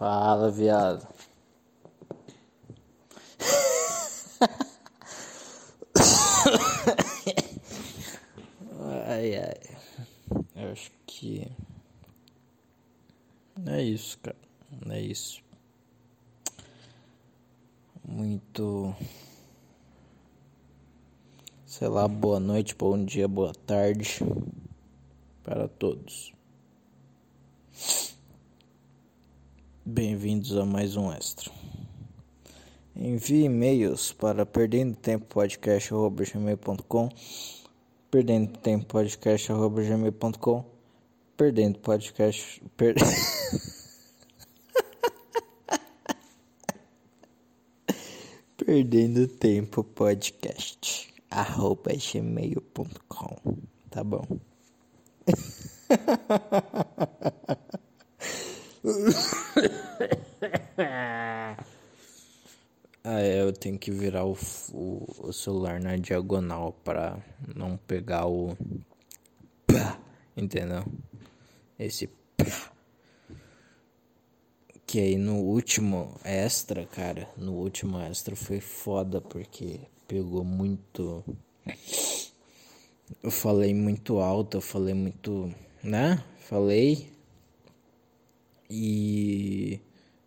Fala, viado. ai, ai. Eu acho que. É isso, cara. É isso. Muito. Sei lá, boa noite, bom dia, boa tarde para todos. Bem-vindos a mais um extra. Envie e-mails para perdendo tempo podcast@gmail.com, perdendo tempo podcast@gmail.com, perdendo podcast per... perdendo tempo podcast arroba gmail.com tá bom ah, é, eu tenho que virar o, o, o celular na diagonal para não pegar o pá, entendeu? Esse pá. Que aí no último extra, cara, no último extra foi foda porque pegou muito. Eu falei muito alto, eu falei muito, né? Falei e,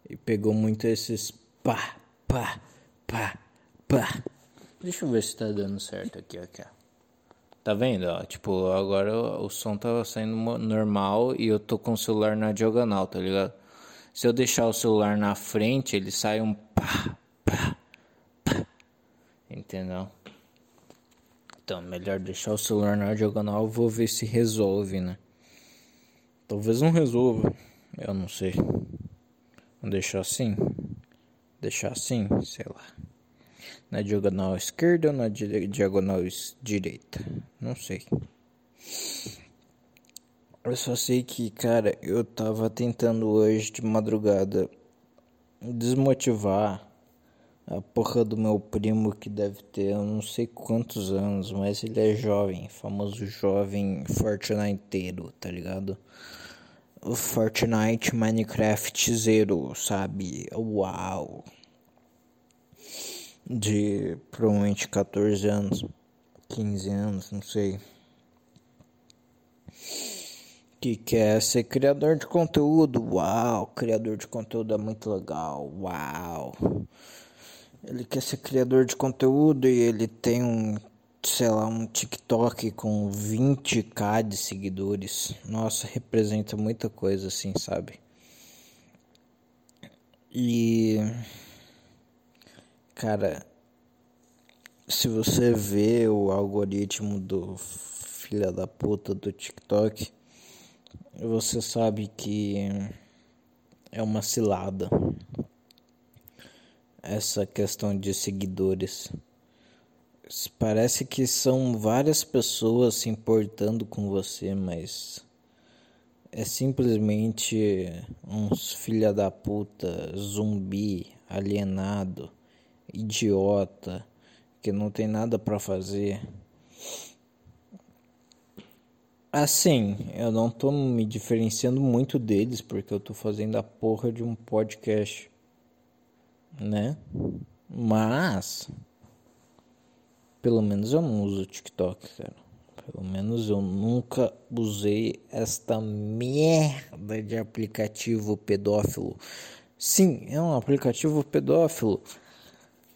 e pegou muito esses pá, pá, pá, pá. Deixa eu ver se tá dando certo aqui, aqui. Tá vendo? Ó, tipo, agora o, som tava saindo normal e eu tô com o celular na diagonal, tá ligado? Se eu deixar o celular na frente, ele sai um pá, pá, pá. Entendeu? Então, melhor deixar o celular na diagonal, vou ver se resolve, né? Talvez não resolva. Eu não sei. Vamos deixar assim? Deixar assim? Sei lá. Na diagonal esquerda ou na diagonal direita? Não sei. Eu só sei que, cara, eu tava tentando hoje de madrugada desmotivar a porra do meu primo que deve ter eu não sei quantos anos, mas ele é jovem, famoso jovem Fortniteiro, tá ligado? Fortnite Minecraft Zero, sabe? Uau! De provavelmente 14 anos, 15 anos, não sei. Que quer ser criador de conteúdo. Uau! Criador de conteúdo é muito legal. Uau! Ele quer ser criador de conteúdo e ele tem um sei lá, um TikTok com 20k de seguidores. Nossa, representa muita coisa assim, sabe? E cara, se você vê o algoritmo do filha da puta do TikTok, você sabe que é uma cilada essa questão de seguidores. Parece que são várias pessoas se importando com você, mas é simplesmente uns filha da puta, zumbi, alienado, idiota, que não tem nada para fazer. Assim, eu não tô me diferenciando muito deles porque eu tô fazendo a porra de um podcast, né? Mas pelo menos eu não uso TikTok, cara. Pelo menos eu nunca usei esta merda de aplicativo pedófilo. Sim, é um aplicativo pedófilo.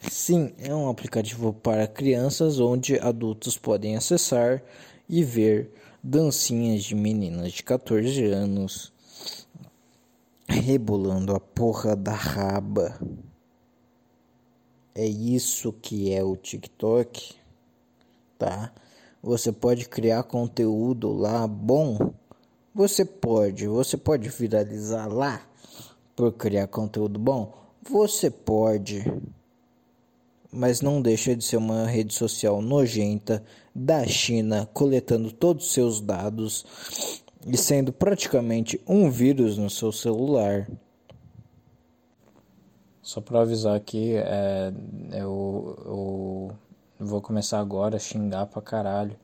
Sim, é um aplicativo para crianças onde adultos podem acessar e ver dancinhas de meninas de 14 anos rebolando a porra da raba. É isso que é o TikTok, tá? Você pode criar conteúdo lá bom. Você pode, você pode viralizar lá por criar conteúdo bom. Você pode, mas não deixa de ser uma rede social nojenta da China, coletando todos os seus dados e sendo praticamente um vírus no seu celular. Só para avisar aqui, é, eu, eu vou começar agora a xingar pra caralho.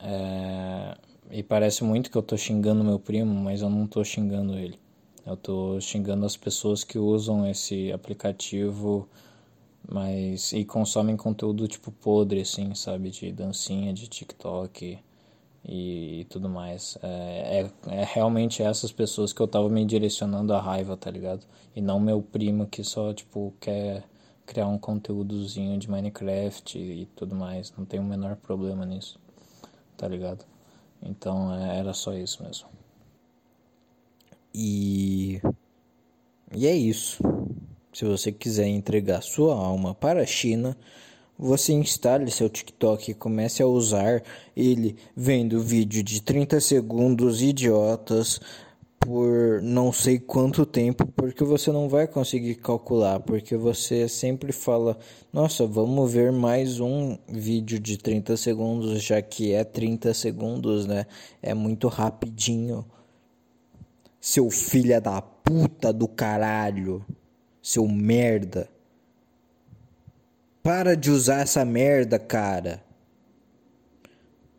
É, e parece muito que eu tô xingando meu primo, mas eu não tô xingando ele. Eu tô xingando as pessoas que usam esse aplicativo mas e consomem conteúdo tipo podre assim, sabe, de dancinha, de TikTok e, e tudo mais. É, é, é, realmente essas pessoas que eu tava me direcionando à raiva, tá ligado? E não meu primo que só tipo quer criar um conteúdozinho de Minecraft e, e tudo mais. Não tem o menor problema nisso, tá ligado? Então é, era só isso mesmo. E e é isso. Se você quiser entregar sua alma para a China, você instale seu TikTok e comece a usar ele vendo vídeo de 30 segundos idiotas por não sei quanto tempo, porque você não vai conseguir calcular, porque você sempre fala: "Nossa, vamos ver mais um vídeo de 30 segundos, já que é 30 segundos, né? É muito rapidinho." Seu filho da puta do caralho seu merda. Para de usar essa merda, cara.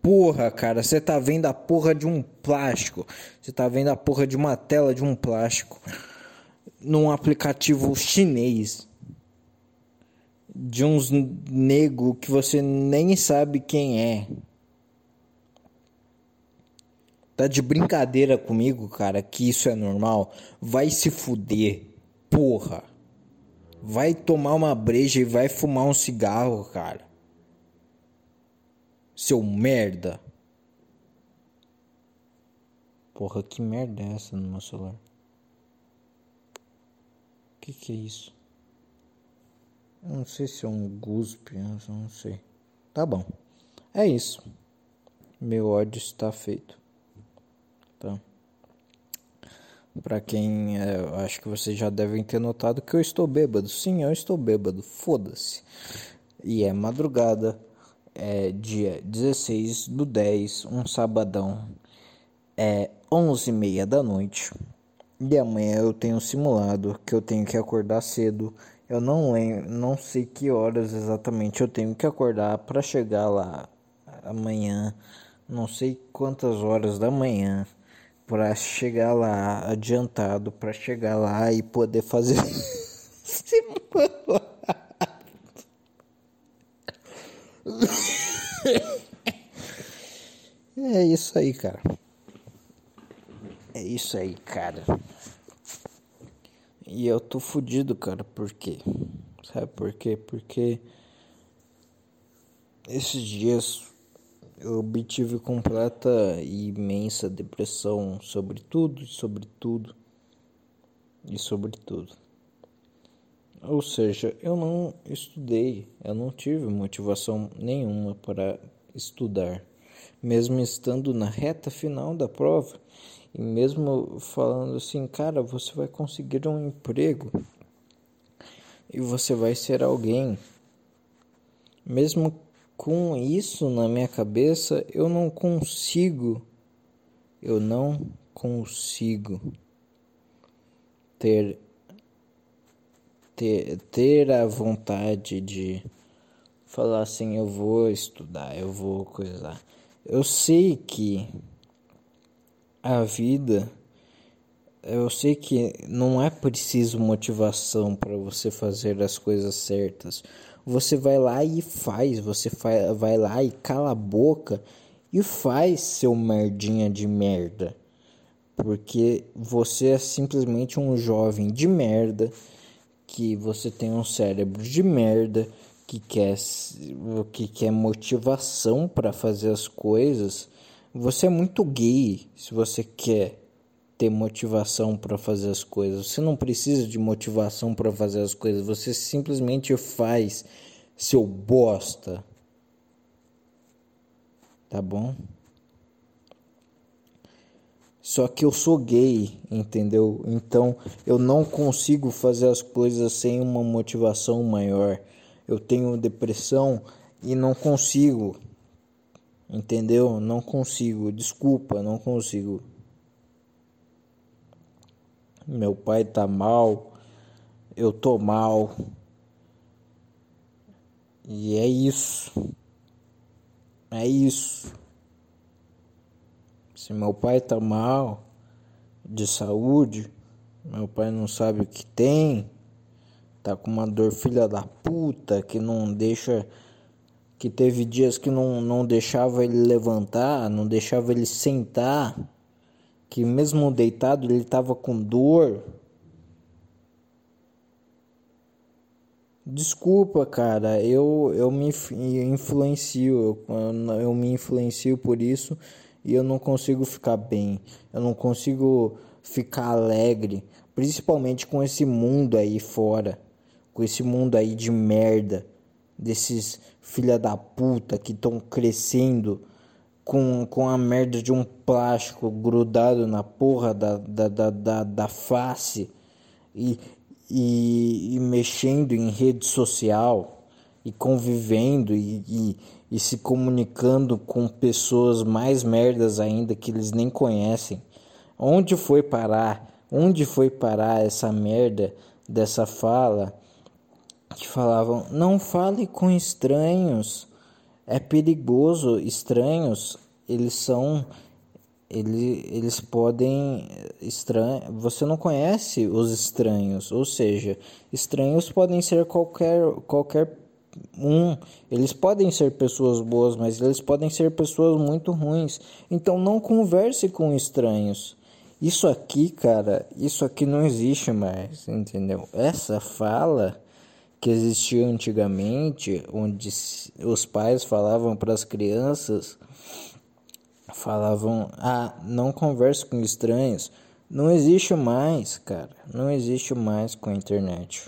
Porra, cara, você tá vendo a porra de um plástico. Você tá vendo a porra de uma tela de um plástico num aplicativo chinês de uns nego que você nem sabe quem é. Tá de brincadeira comigo, cara, que isso é normal? Vai se fuder. Porra. Vai tomar uma breja e vai fumar um cigarro, cara. Seu merda. Porra, que merda é essa no meu celular? Que que é isso? Eu não sei se é um guspe, não sei. Tá bom. É isso. Meu ódio está feito. Tá. Para quem é, acho que vocês já devem ter notado que eu estou bêbado. Sim, eu estou bêbado. Foda-se. E é madrugada, é dia 16 do 10, um sabadão. É 11 e meia da noite. E amanhã eu tenho simulado que eu tenho que acordar cedo. Eu não lembro, não sei que horas exatamente eu tenho que acordar para chegar lá amanhã. Não sei quantas horas da manhã para chegar lá adiantado, para chegar lá e poder fazer É isso aí, cara. É isso aí, cara. E eu tô fudido, cara, por quê? Sabe por quê? Porque esses dias eu obtive completa e imensa depressão sobre tudo e sobre tudo e sobre tudo. Ou seja, eu não estudei, eu não tive motivação nenhuma para estudar, mesmo estando na reta final da prova e mesmo falando assim, cara, você vai conseguir um emprego e você vai ser alguém, mesmo com isso na minha cabeça, eu não consigo, eu não consigo ter ter, ter a vontade de falar assim, eu vou estudar, eu vou coisar. Eu sei que a vida eu sei que não é preciso motivação para você fazer as coisas certas você vai lá e faz, você vai lá e cala a boca e faz seu merdinha de merda. Porque você é simplesmente um jovem de merda, que você tem um cérebro de merda, que quer, que quer motivação para fazer as coisas. Você é muito gay se você quer ter motivação para fazer as coisas. Você não precisa de motivação para fazer as coisas. Você simplesmente faz, seu bosta. Tá bom? Só que eu sou gay, entendeu? Então eu não consigo fazer as coisas sem uma motivação maior. Eu tenho depressão e não consigo. Entendeu? Não consigo. Desculpa, não consigo meu pai tá mal, eu tô mal. E é isso. É isso. Se meu pai tá mal de saúde, Meu pai não sabe o que tem. Tá com uma dor filha da puta que não deixa. Que teve dias que não, não deixava ele levantar, não deixava ele sentar. Que mesmo deitado ele tava com dor. Desculpa, cara, eu, eu me influencio, eu, eu me influencio por isso e eu não consigo ficar bem, eu não consigo ficar alegre, principalmente com esse mundo aí fora, com esse mundo aí de merda, desses filha da puta que estão crescendo com, com a merda de um plástico grudado na porra da, da, da, da, da face e, e, e mexendo em rede social e convivendo e, e, e, se comunicando com pessoas mais merdas ainda que eles nem conhecem. Onde foi parar? Onde foi parar essa merda dessa fala que falavam não fale com estranhos, é perigoso, estranhos, eles são ele, eles podem estranho, você não conhece os estranhos, ou seja, estranhos podem ser qualquer qualquer um, eles podem ser pessoas boas, mas eles podem ser pessoas muito ruins. Então não converse com estranhos. Isso aqui, cara, isso aqui não existe mais, entendeu? Essa fala que existia antigamente, onde os pais falavam para as crianças falavam: "Ah, não converse com estranhos". Não existe mais, cara. Não existe mais com a internet.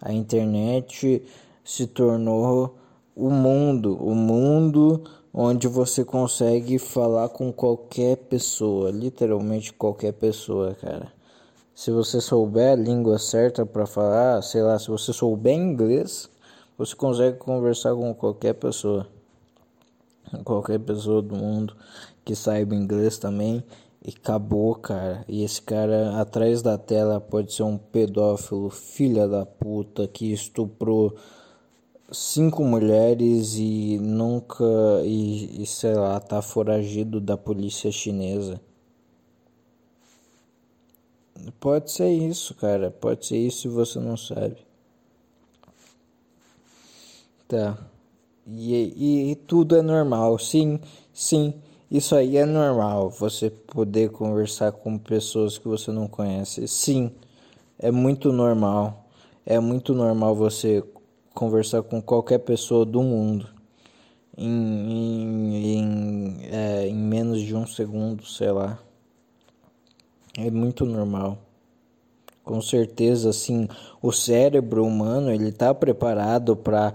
A internet se tornou o mundo, o mundo onde você consegue falar com qualquer pessoa, literalmente qualquer pessoa, cara. Se você souber a língua certa para falar, sei lá, se você souber inglês, você consegue conversar com qualquer pessoa. Qualquer pessoa do mundo que saiba inglês também. E acabou, cara. E esse cara atrás da tela pode ser um pedófilo, filha da puta, que estuprou cinco mulheres e nunca. E, e sei lá, tá foragido da polícia chinesa. Pode ser isso, cara. Pode ser isso se você não sabe. Tá. E, e, e tudo é normal. Sim, sim. Isso aí é normal, você poder conversar com pessoas que você não conhece. Sim, é muito normal. É muito normal você conversar com qualquer pessoa do mundo em, em, em, é, em menos de um segundo, sei lá. É muito normal. Com certeza, assim, o cérebro humano ele está preparado para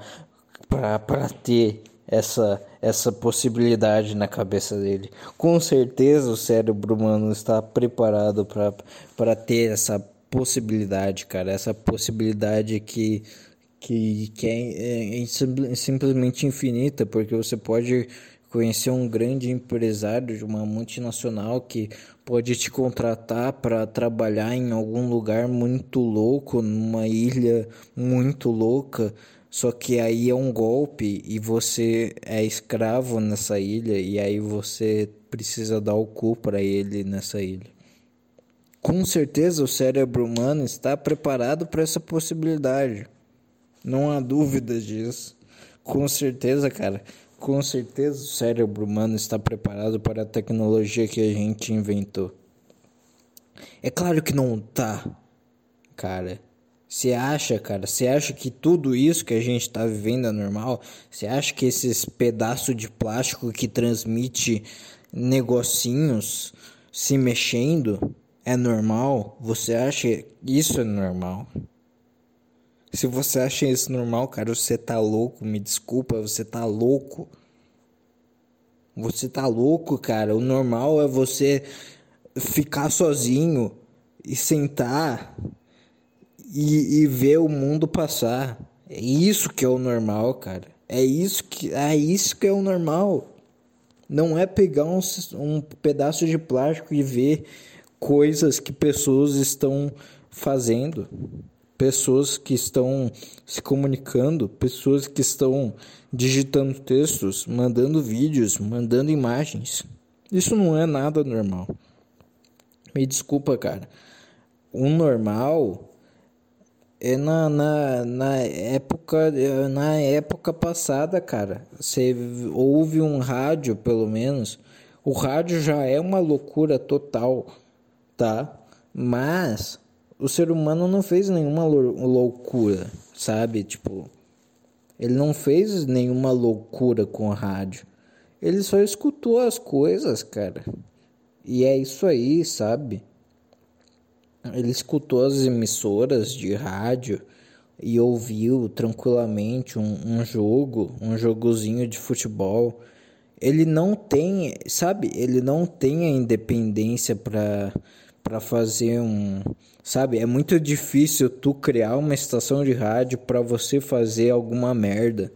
ter essa essa possibilidade na cabeça dele. Com certeza o cérebro humano está preparado para ter essa possibilidade, cara, essa possibilidade que que, que é, é, é simplesmente infinita, porque você pode conhecer um grande empresário de uma multinacional que pode te contratar para trabalhar em algum lugar muito louco, numa ilha muito louca só que aí é um golpe e você é escravo nessa ilha e aí você precisa dar o cu para ele nessa ilha. Com certeza o cérebro humano está preparado para essa possibilidade. Não há dúvida disso. Com certeza, cara. Com certeza o cérebro humano está preparado para a tecnologia que a gente inventou. É claro que não tá, cara. Você acha, cara? Você acha que tudo isso que a gente está vivendo é normal? Você acha que esses pedaços de plástico que transmite negocinhos se mexendo é normal? Você acha isso é normal? Se você acha isso normal, cara, você tá louco, me desculpa, você tá louco. Você tá louco, cara. O normal é você ficar sozinho e sentar e, e ver o mundo passar. É isso que é o normal, cara. É isso que é isso que é o normal. Não é pegar um, um pedaço de plástico e ver coisas que pessoas estão fazendo, pessoas que estão se comunicando, pessoas que estão digitando textos, mandando vídeos, mandando imagens. Isso não é nada normal. Me desculpa, cara. o normal é na, na, na época na época passada, cara. Você ouve um rádio, pelo menos. O rádio já é uma loucura total, tá? Mas o ser humano não fez nenhuma loucura, sabe? Tipo, ele não fez nenhuma loucura com rádio. Ele só escutou as coisas, cara. E é isso aí, sabe? Ele escutou as emissoras de rádio e ouviu tranquilamente um, um jogo, um jogozinho de futebol. Ele não tem, sabe? Ele não tem a independência para para fazer um, sabe? É muito difícil tu criar uma estação de rádio para você fazer alguma merda,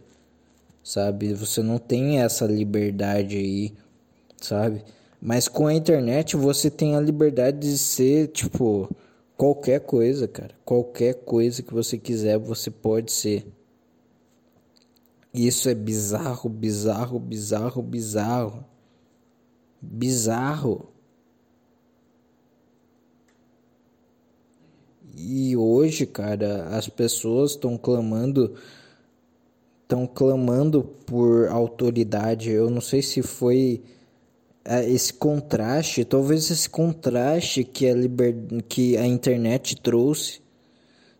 sabe? Você não tem essa liberdade aí, sabe? Mas com a internet você tem a liberdade de ser, tipo, qualquer coisa, cara. Qualquer coisa que você quiser, você pode ser. Isso é bizarro, bizarro, bizarro, bizarro. Bizarro. E hoje, cara, as pessoas estão clamando estão clamando por autoridade. Eu não sei se foi é, esse contraste, talvez esse contraste que a, liber... que a internet trouxe,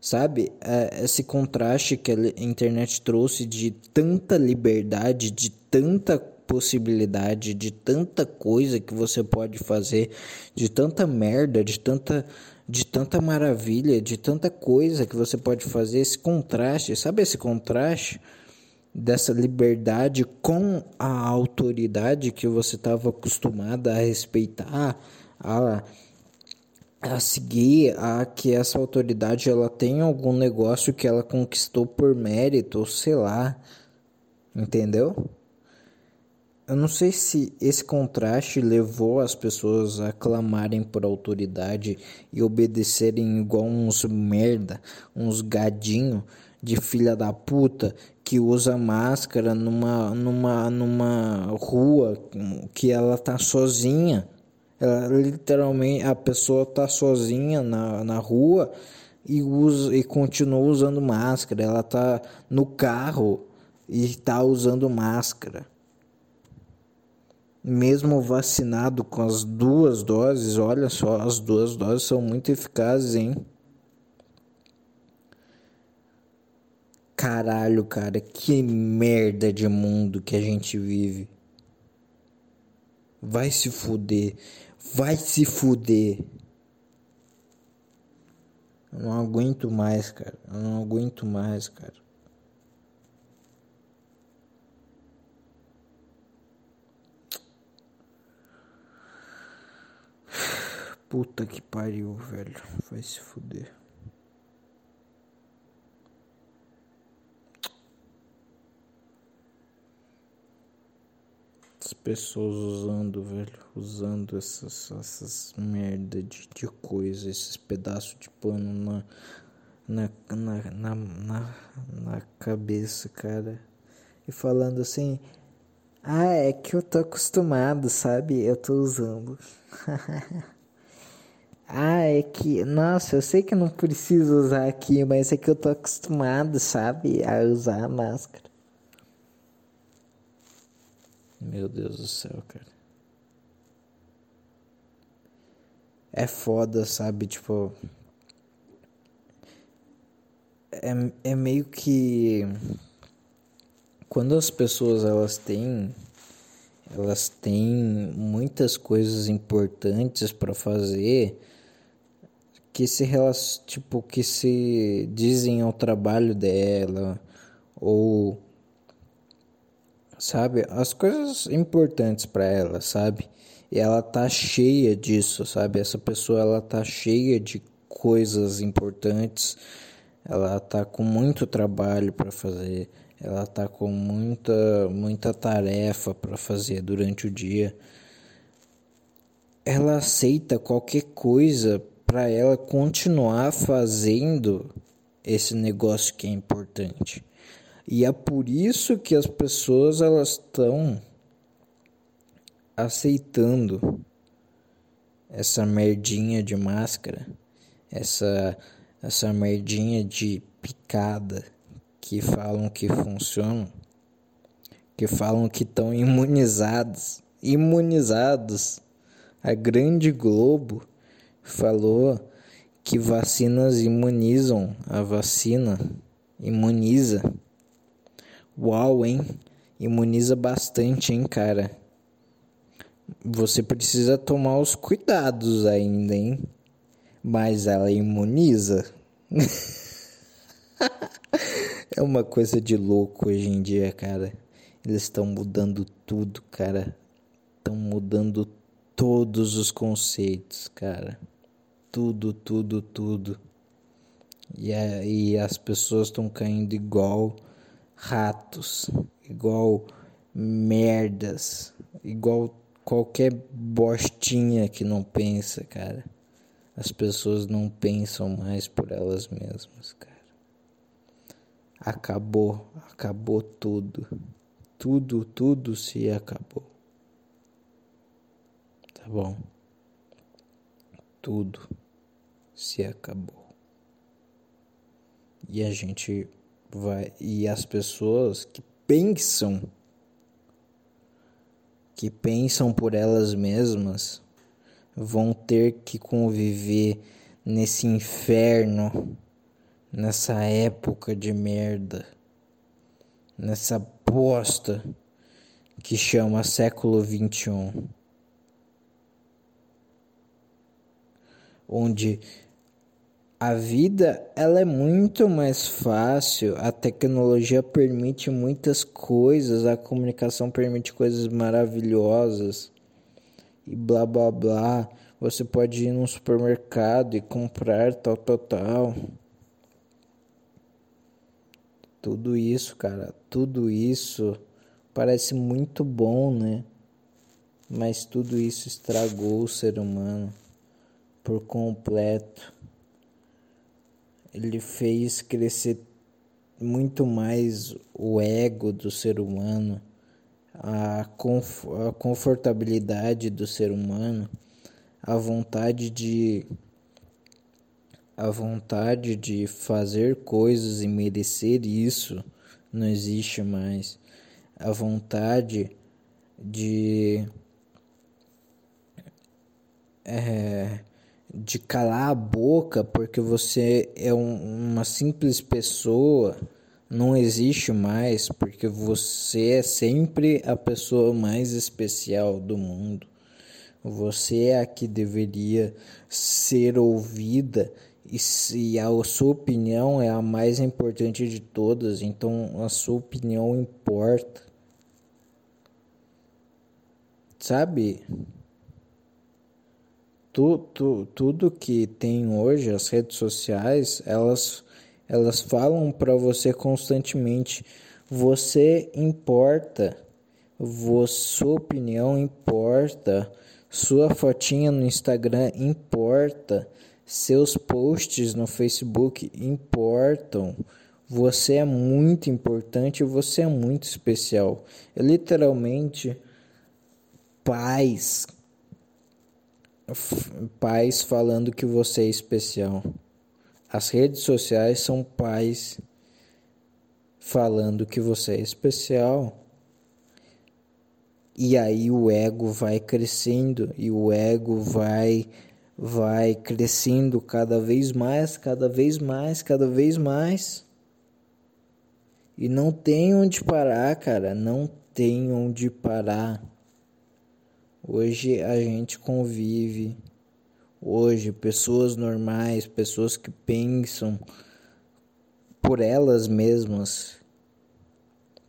sabe? É, esse contraste que a internet trouxe de tanta liberdade, de tanta possibilidade, de tanta coisa que você pode fazer, de tanta merda, de tanta de tanta maravilha, de tanta coisa que você pode fazer, esse contraste, sabe esse contraste dessa liberdade com a autoridade que você estava acostumada a respeitar, a, a seguir, a que essa autoridade ela tem algum negócio que ela conquistou por mérito, sei lá, entendeu? Eu não sei se esse contraste levou as pessoas a clamarem por autoridade e obedecerem igual uns merda, uns gadinho de filha da puta que usa máscara numa numa numa rua que ela tá sozinha. Ela, literalmente a pessoa tá sozinha na, na rua e usa e continua usando máscara. Ela tá no carro e tá usando máscara mesmo vacinado com as duas doses, olha só, as duas doses são muito eficazes, hein? Caralho, cara, que merda de mundo que a gente vive. Vai se fuder, vai se fuder. Eu não aguento mais, cara. Eu não aguento mais, cara. Puta que pariu, velho. Vai se fuder. As pessoas usando, velho. Usando essas, essas merda de, de coisa, esses pedaços de pano na, na, na, na, na, na cabeça, cara. E falando assim. Ah, é que eu tô acostumado, sabe? Eu tô usando. Ah, é que. Nossa, eu sei que eu não preciso usar aqui, mas é que eu tô acostumado, sabe? A usar a máscara. Meu Deus do céu, cara. É foda, sabe? Tipo. É, é meio que. Quando as pessoas elas têm elas têm muitas coisas importantes para fazer que se tipo que se dizem ao trabalho dela ou sabe as coisas importantes para ela sabe? E ela tá cheia disso sabe? Essa pessoa ela tá cheia de coisas importantes ela tá com muito trabalho para fazer ela tá com muita muita tarefa para fazer durante o dia ela aceita qualquer coisa para ela continuar fazendo esse negócio que é importante. E é por isso que as pessoas elas estão aceitando essa merdinha de máscara. essa essa merdinha de picada que falam que funcionam, que falam que estão imunizados, imunizados. A Grande Globo falou que vacinas imunizam, a vacina imuniza. Uau, hein? Imuniza bastante, hein, cara? Você precisa tomar os cuidados ainda, hein? Mas ela imuniza. é uma coisa de louco hoje em dia, cara. Eles estão mudando tudo, cara. Estão mudando todos os conceitos, cara. Tudo, tudo, tudo. E, aí as pessoas estão caindo igual ratos, igual merdas, igual qualquer bostinha que não pensa, cara. As pessoas não pensam mais por elas mesmas, cara. Acabou, acabou tudo. Tudo, tudo se acabou. Tá bom? Tudo se acabou. E a gente vai e as pessoas que pensam que pensam por elas mesmas vão ter que conviver nesse inferno, nessa época de merda, nessa bosta que chama século 21. Onde a vida ela é muito mais fácil, a tecnologia permite muitas coisas, a comunicação permite coisas maravilhosas e blá blá blá. Você pode ir num supermercado e comprar tal tal tal. Tudo isso, cara, tudo isso parece muito bom, né? Mas tudo isso estragou o ser humano por completo ele fez crescer muito mais o ego do ser humano, a, conf a confortabilidade do ser humano, a vontade de a vontade de fazer coisas e merecer isso não existe mais. A vontade de é, de calar a boca porque você é um, uma simples pessoa não existe mais porque você é sempre a pessoa mais especial do mundo. Você é a que deveria ser ouvida e se a sua opinião é a mais importante de todas, então a sua opinião importa. Sabe? tu, tu, tudo que tem hoje, as redes sociais, elas, elas falam para você constantemente: você importa, sua opinião importa, sua fotinha no Instagram importa, seus posts no Facebook importam. Você é muito importante, você é muito especial. Eu, literalmente, pais, pais falando que você é especial. As redes sociais são pais falando que você é especial. E aí o ego vai crescendo e o ego vai vai crescendo cada vez mais, cada vez mais, cada vez mais. E não tem onde parar, cara, não tem onde parar. Hoje a gente convive, hoje pessoas normais, pessoas que pensam por elas mesmas,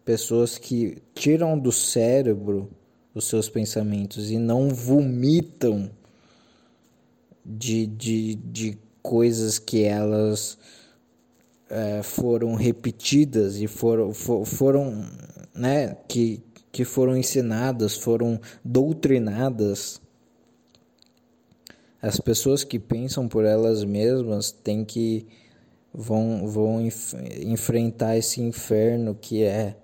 pessoas que tiram do cérebro os seus pensamentos e não vomitam de, de, de coisas que elas é, foram repetidas e foram, for, foram né, que, que foram ensinadas, foram doutrinadas. As pessoas que pensam por elas mesmas têm que vão vão enf enfrentar esse inferno que é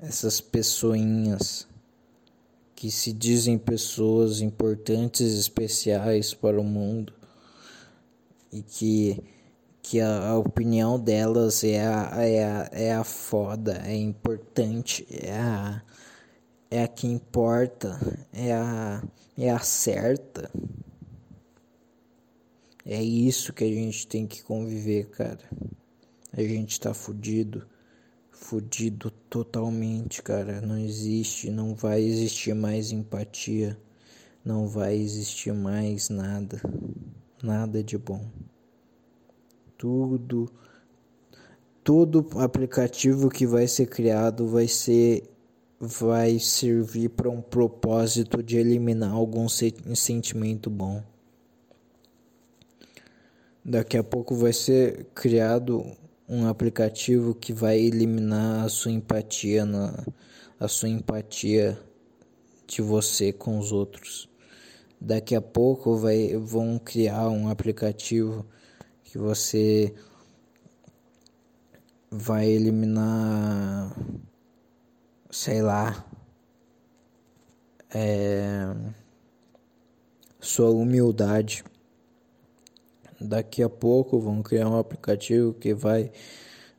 essas pessoinhas que se dizem pessoas importantes, especiais para o mundo e que, que a, a opinião delas é a, é, a, é a foda, é importante, é a, é a que importa, é a, é a certa. É isso que a gente tem que conviver, cara. A gente tá fudido. Fudido totalmente, cara. Não existe, não vai existir mais empatia. Não vai existir mais nada. Nada de bom. Tudo todo aplicativo que vai ser criado vai ser vai servir para um propósito de eliminar algum sentimento bom. Daqui a pouco vai ser criado um aplicativo que vai eliminar a sua empatia na a sua empatia de você com os outros. Daqui a pouco vai vão criar um aplicativo que você vai eliminar sei lá é, sua humildade Daqui a pouco vão criar um aplicativo que vai,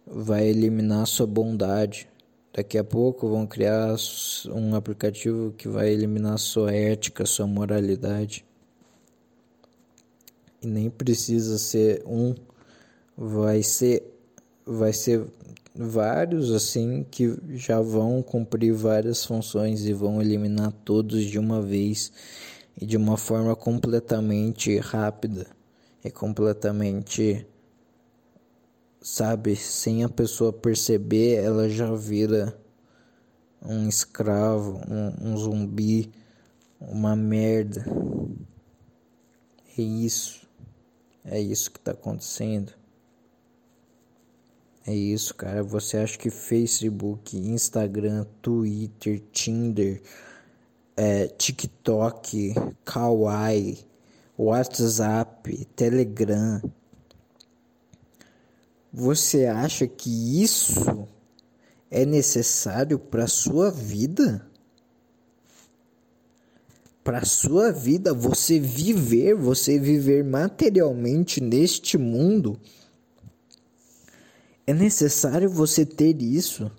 vai eliminar sua bondade. Daqui a pouco vão criar um aplicativo que vai eliminar sua ética, sua moralidade. E nem precisa ser um, vai ser vai ser vários assim que já vão cumprir várias funções e vão eliminar todos de uma vez e de uma forma completamente rápida é completamente, sabe, sem a pessoa perceber, ela já vira um escravo, um, um zumbi, uma merda. É isso. É isso que tá acontecendo. É isso, cara. Você acha que Facebook, Instagram, Twitter, Tinder, é, TikTok, Kawaii, WhatsApp, Telegram. Você acha que isso é necessário para sua vida? Para sua vida, você viver, você viver materialmente neste mundo, é necessário você ter isso.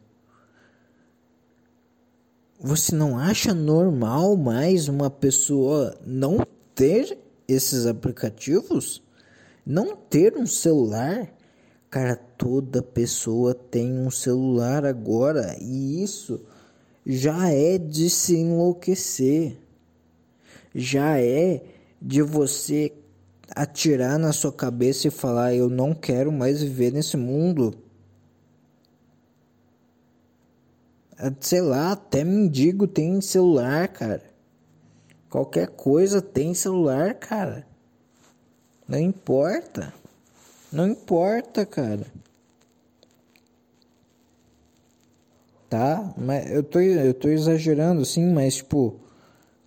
Você não acha normal mais uma pessoa não ter esses aplicativos, não ter um celular. Cara, toda pessoa tem um celular agora e isso já é de se enlouquecer. Já é de você atirar na sua cabeça e falar: Eu não quero mais viver nesse mundo. Sei lá, até mendigo tem celular, cara. Qualquer coisa tem celular, cara. Não importa. Não importa, cara. Tá? Mas eu tô, eu tô exagerando, sim, mas tipo,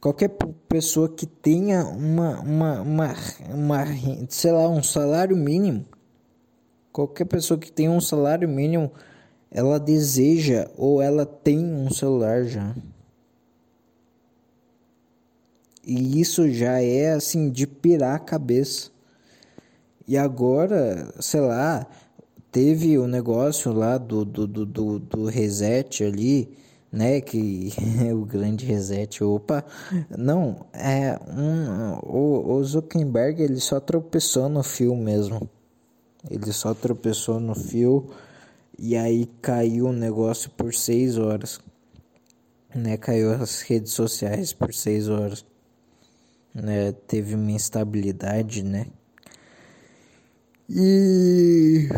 qualquer pessoa que tenha uma, uma, uma, uma, sei lá, um salário mínimo, qualquer pessoa que tenha um salário mínimo, ela deseja ou ela tem um celular já. E isso já é assim de pirar a cabeça. E agora, sei lá, teve o negócio lá do, do, do, do, do reset ali, né? Que o grande reset, opa, não, é um, o, o Zuckerberg ele só tropeçou no fio mesmo. Ele só tropeçou no fio e aí caiu o negócio por seis horas, né? Caiu as redes sociais por seis horas né, teve uma instabilidade, né? E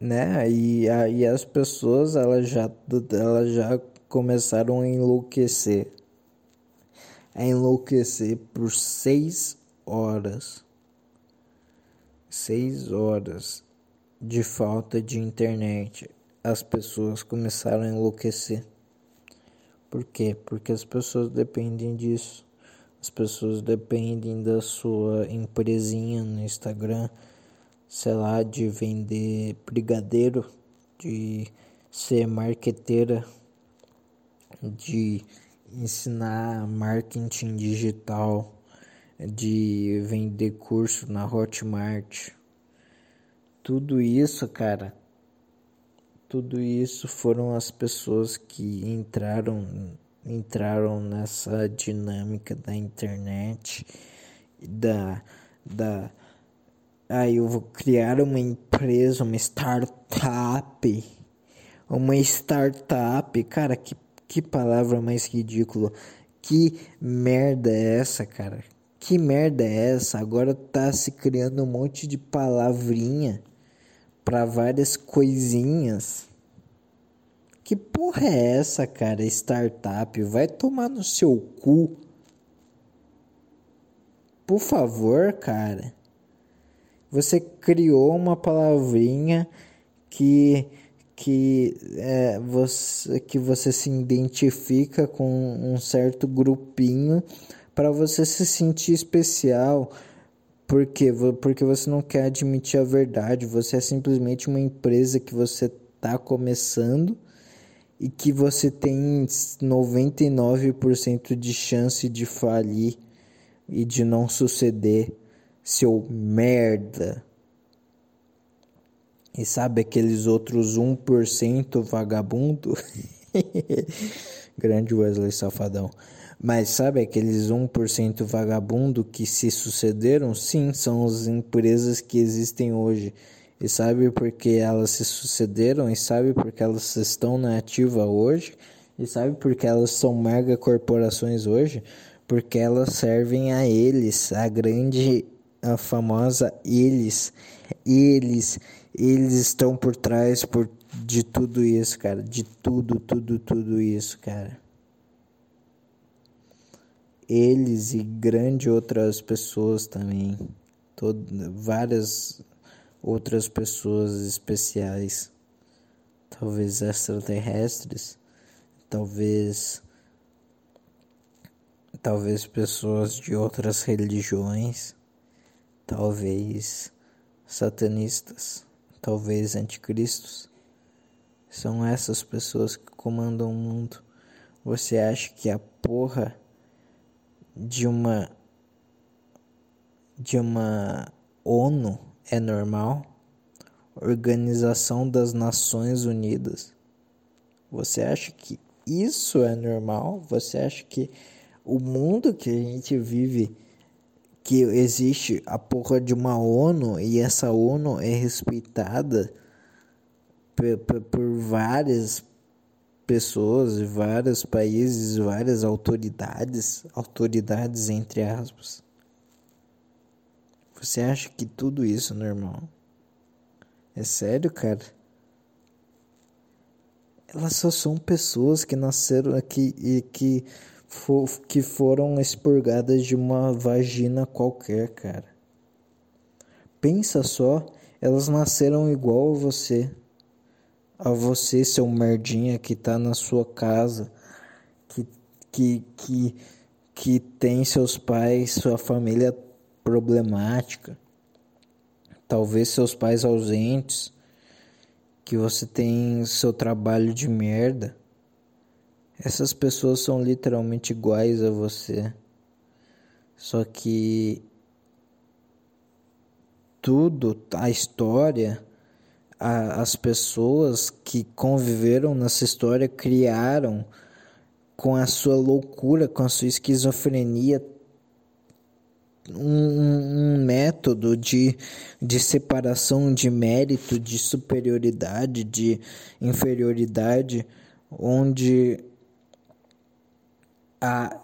né? E aí as pessoas elas já elas já começaram a enlouquecer, a enlouquecer por seis horas, seis horas de falta de internet as pessoas começaram a enlouquecer. Por quê? Porque as pessoas dependem disso. As pessoas dependem da sua empresinha no Instagram, sei lá, de vender brigadeiro, de ser marqueteira, de ensinar marketing digital, de vender curso na Hotmart. Tudo isso, cara, tudo isso foram as pessoas que entraram entraram nessa dinâmica da internet da da aí eu vou criar uma empresa, uma startup, uma startup, cara, que que palavra mais ridícula. Que merda é essa, cara? Que merda é essa? Agora tá se criando um monte de palavrinha para várias coisinhas. Que porra é essa, cara? Startup, vai tomar no seu cu. Por favor, cara. Você criou uma palavrinha que que é, você que você se identifica com um certo grupinho para você se sentir especial. Por quê? Porque você não quer admitir a verdade. Você é simplesmente uma empresa que você está começando e que você tem 99% de chance de falir e de não suceder, seu merda. E sabe aqueles outros 1% vagabundo? Grande Wesley Safadão. Mas sabe aqueles 1% vagabundo que se sucederam? Sim, são as empresas que existem hoje. E sabe por que elas se sucederam? E sabe por que elas estão na ativa hoje? E sabe por que elas são mega corporações hoje? Porque elas servem a eles, a grande, a famosa eles. Eles eles estão por trás por, de tudo isso, cara. De tudo, tudo, tudo isso, cara. Eles e grandes outras pessoas também. Todo, várias outras pessoas especiais. Talvez extraterrestres. Talvez. Talvez pessoas de outras religiões. Talvez satanistas talvez anticristos. São essas pessoas que comandam o mundo. Você acha que a porra de uma de uma ONU é normal? Organização das Nações Unidas. Você acha que isso é normal? Você acha que o mundo que a gente vive que existe a porra de uma ONU e essa ONU é respeitada por, por, por várias pessoas, vários países, várias autoridades, autoridades entre aspas. Você acha que tudo isso é normal? É sério, cara? Elas só são pessoas que nasceram aqui e que que foram expurgadas de uma vagina qualquer, cara. Pensa só, elas nasceram igual a você. A você, seu merdinha que tá na sua casa, que, que, que, que tem seus pais, sua família problemática, talvez seus pais ausentes, que você tem seu trabalho de merda essas pessoas são literalmente iguais a você. Só que tudo, a história, a, as pessoas que conviveram nessa história criaram com a sua loucura, com a sua esquizofrenia, um, um, método de, de separação de mérito, de superioridade, de inferioridade, onde ah,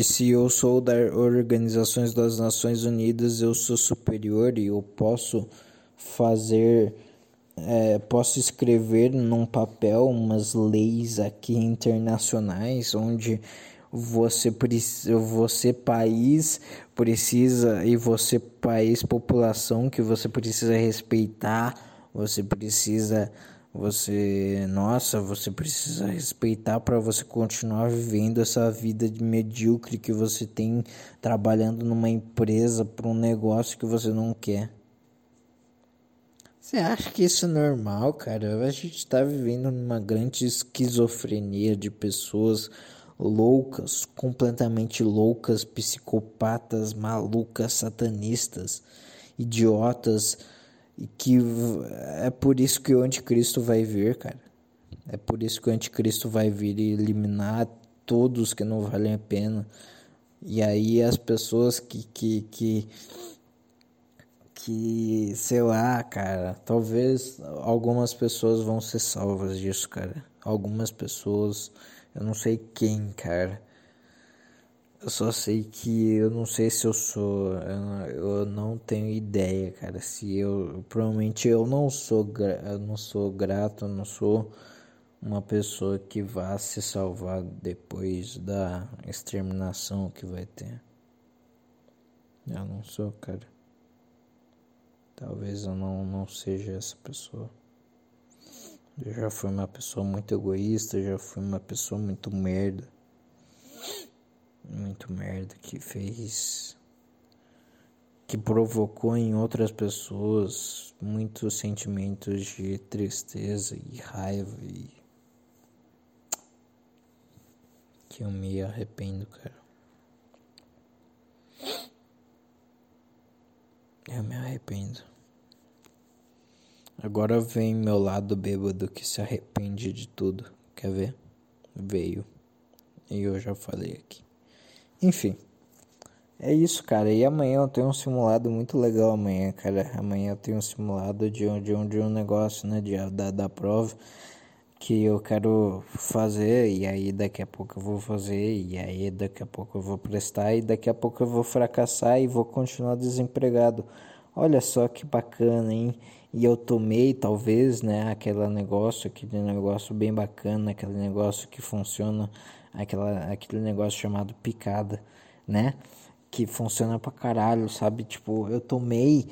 se eu sou da Organizações das Nações Unidas, eu sou superior e eu posso fazer, é, posso escrever num papel umas leis aqui internacionais onde você você país precisa e você país população que você precisa respeitar, você precisa você, nossa, você precisa respeitar para você continuar vivendo essa vida de medíocre que você tem trabalhando numa empresa para um negócio que você não quer. Você acha que isso é normal, cara? A gente está vivendo numa grande esquizofrenia de pessoas loucas, completamente loucas, psicopatas, malucas, satanistas, idiotas, e que é por isso que o anticristo vai vir, cara. É por isso que o anticristo vai vir e eliminar todos que não valem a pena. E aí as pessoas que que que que sei lá, cara, talvez algumas pessoas vão ser salvas disso, cara. Algumas pessoas, eu não sei quem, cara. Eu só sei que eu não sei se eu sou, eu não tenho ideia, cara. Se eu, provavelmente eu não sou, eu não sou grato, eu não sou uma pessoa que vá se salvar depois da exterminação que vai ter. Eu não sou, cara. Talvez eu não, não seja essa pessoa. Eu já fui uma pessoa muito egoísta, já fui uma pessoa muito merda. Muito merda que fez. que provocou em outras pessoas muitos sentimentos de tristeza e raiva e. que eu me arrependo, cara. Eu me arrependo. Agora vem meu lado bêbado que se arrepende de tudo. Quer ver? Veio. E eu já falei aqui. Enfim. É isso, cara. E amanhã eu tenho um simulado muito legal amanhã, cara. Amanhã eu tenho um simulado de, de, um, de um negócio, né? De, da, da prova que eu quero fazer e aí daqui a pouco eu vou fazer e aí daqui a pouco eu vou prestar e daqui a pouco eu vou fracassar e vou continuar desempregado. Olha só que bacana, hein? E eu tomei, talvez, né, aquele negócio, aquele negócio bem bacana, aquele negócio que funciona, aquela, aquele negócio chamado picada, né? Que funciona pra caralho, sabe? Tipo, eu tomei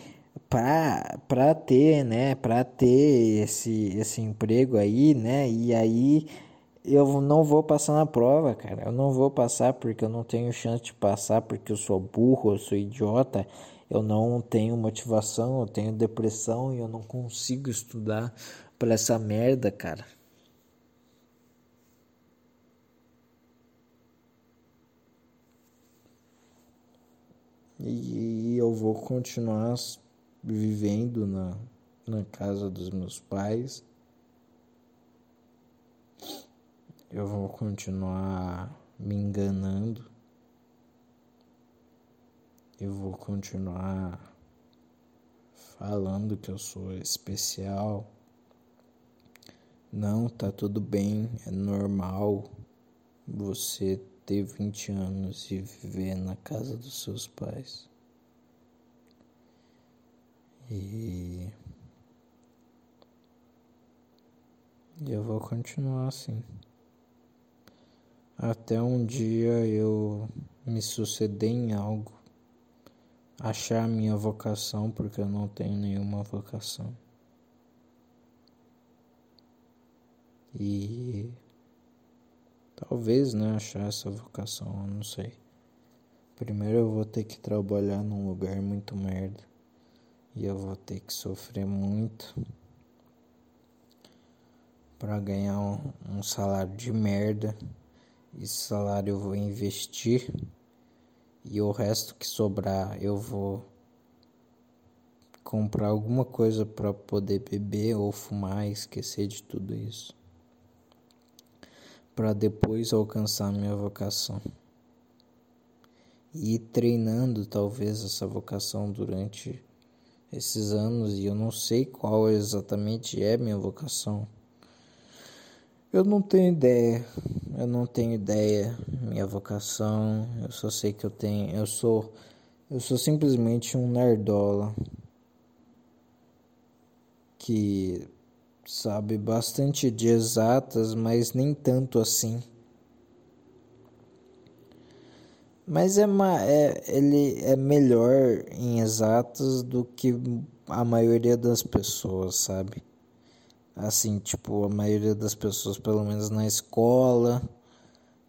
pra, pra ter, né? Pra ter esse, esse emprego aí, né? E aí eu não vou passar na prova, cara. Eu não vou passar porque eu não tenho chance de passar, porque eu sou burro, eu sou idiota eu não tenho motivação, eu tenho depressão e eu não consigo estudar para essa merda, cara. E eu vou continuar vivendo na, na casa dos meus pais. Eu vou continuar me enganando eu vou continuar falando que eu sou especial. Não, tá tudo bem, é normal você ter 20 anos e viver na casa dos seus pais. E eu vou continuar assim. Até um dia eu me suceder em algo achar minha vocação, porque eu não tenho nenhuma vocação. E talvez, né, achar essa vocação, eu não sei. Primeiro eu vou ter que trabalhar num lugar muito merda. E eu vou ter que sofrer muito para ganhar um, um salário de merda. Esse salário eu vou investir e o resto que sobrar eu vou comprar alguma coisa para poder beber ou fumar e esquecer de tudo isso. Para depois alcançar minha vocação. E ir treinando talvez essa vocação durante esses anos e eu não sei qual exatamente é minha vocação. Eu não tenho ideia. Eu não tenho ideia minha vocação. Eu só sei que eu tenho, eu sou eu sou simplesmente um nerdola que sabe bastante de exatas, mas nem tanto assim. Mas é, é ele é melhor em exatas do que a maioria das pessoas, sabe? Assim, tipo, a maioria das pessoas, pelo menos na escola,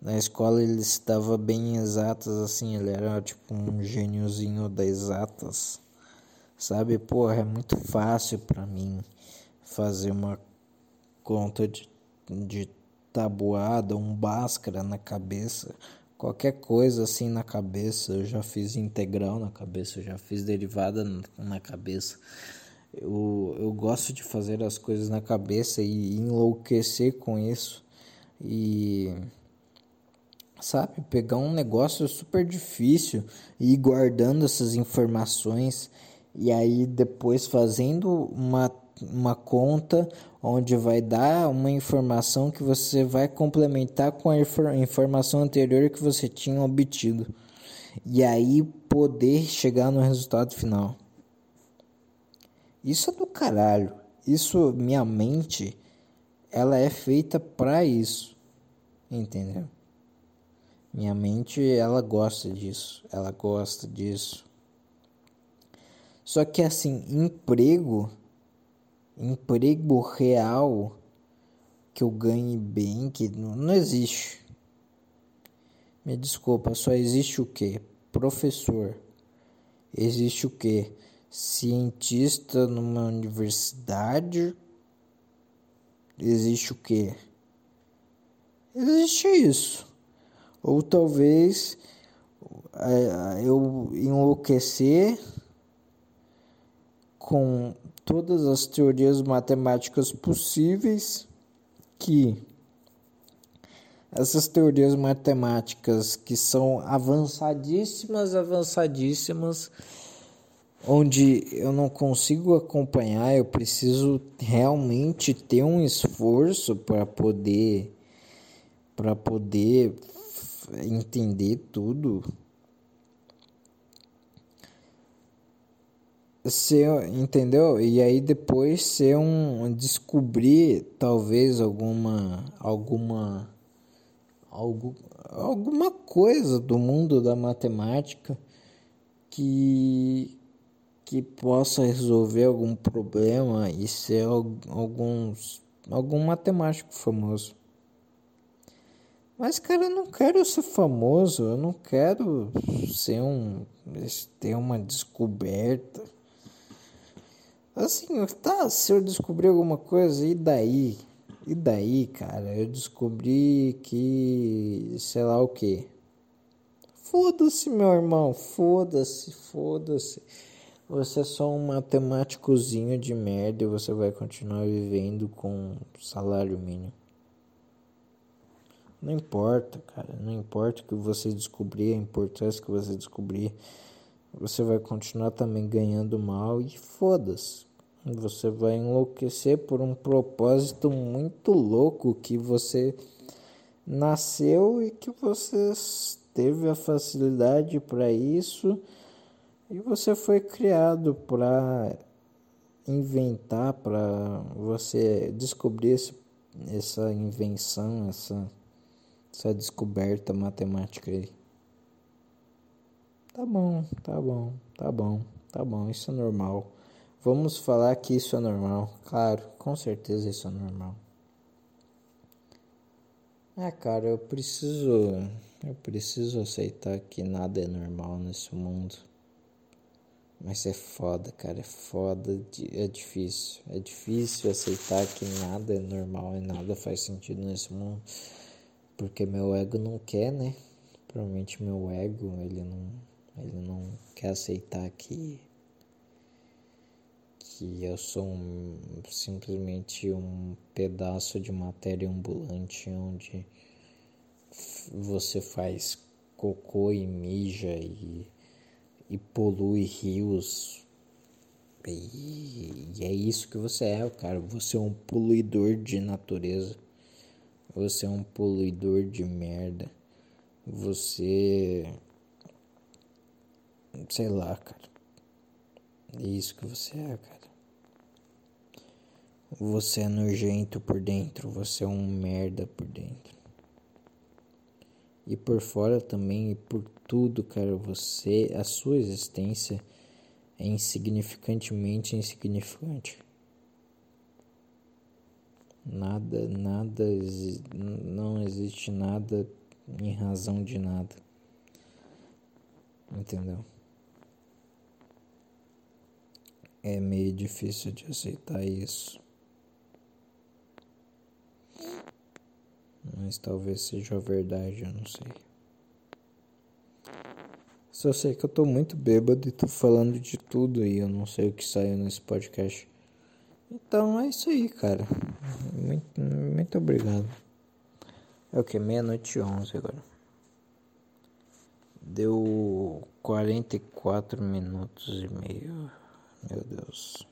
na escola ele estava bem exatas, assim, ele era tipo um gêniozinho das exatas, sabe? Porra, é muito fácil para mim fazer uma conta de, de tabuada, um báscara na cabeça, qualquer coisa assim na cabeça. Eu já fiz integral na cabeça, eu já fiz derivada na cabeça. Eu, eu gosto de fazer as coisas na cabeça e enlouquecer com isso. E sabe, pegar um negócio super difícil e ir guardando essas informações e aí depois fazendo uma, uma conta onde vai dar uma informação que você vai complementar com a informação anterior que você tinha obtido. E aí poder chegar no resultado final. Isso é do caralho. Isso, minha mente, ela é feita para isso. Entendeu? Minha mente, ela gosta disso. Ela gosta disso. Só que assim, emprego emprego real que eu ganhe bem, que não, não existe. Me desculpa, só existe o que? Professor. Existe o que? Cientista numa universidade. Existe o que? Existe isso. Ou talvez é, eu enlouquecer com todas as teorias matemáticas possíveis que essas teorias matemáticas que são avançadíssimas, avançadíssimas, onde eu não consigo acompanhar, eu preciso realmente ter um esforço para poder para poder entender tudo. ser, entendeu? E aí depois ser um descobrir talvez alguma alguma algo, alguma coisa do mundo da matemática que que possa resolver algum problema e ser alguns algum matemático famoso. Mas cara, eu não quero ser famoso, eu não quero ser um ter uma descoberta. Assim, tá, se eu descobrir alguma coisa, e daí? E daí, cara? Eu descobri que. sei lá o que. Foda-se, meu irmão, foda-se, foda-se. Você é só um matemáticozinho de merda e você vai continuar vivendo com salário mínimo. Não importa, cara. Não importa o que você descobrir, a importância que você descobrir você vai continuar também ganhando mal e foda-se. Você vai enlouquecer por um propósito muito louco que você nasceu e que você teve a facilidade para isso e você foi criado para inventar, para você descobrir esse, essa invenção, essa, essa descoberta matemática aí. Tá bom, tá bom, tá bom, tá bom, isso é normal. Vamos falar que isso é normal. Claro, com certeza isso é normal. É, cara, eu preciso. Eu preciso aceitar que nada é normal nesse mundo. Mas é foda, cara, é foda, é difícil. É difícil aceitar que nada é normal e nada faz sentido nesse mundo. Porque meu ego não quer, né? Provavelmente meu ego, ele não ele não quer aceitar que que eu sou um, simplesmente um pedaço de matéria ambulante onde você faz cocô e mija e, e polui rios. E, e é isso que você é, cara. Você é um poluidor de natureza. Você é um poluidor de merda. Você Sei lá, cara. É isso que você é, cara. Você é nojento por dentro, você é um merda por dentro. E por fora também, e por tudo, cara, você, a sua existência é insignificantemente insignificante. Nada, nada, não existe nada em razão de nada. Entendeu? É meio difícil de aceitar isso. Mas talvez seja verdade, eu não sei. Só sei que eu tô muito bêbado e tô falando de tudo e eu não sei o que saiu nesse podcast. Então é isso aí, cara. Muito, muito obrigado. É o que? Meia-noite e onze agora. Deu 44 minutos e meio. Meu Deus.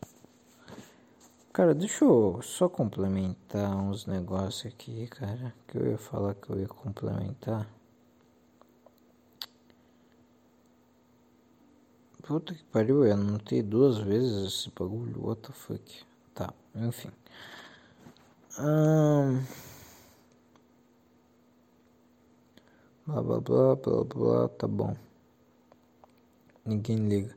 Cara, deixa eu só complementar uns negócios aqui, cara. Que eu ia falar que eu ia complementar. Puta que pariu, eu anotei duas vezes esse bagulho. What the fuck? Tá, enfim. Um... Blá blá blá blá blá, tá bom. Ninguém liga.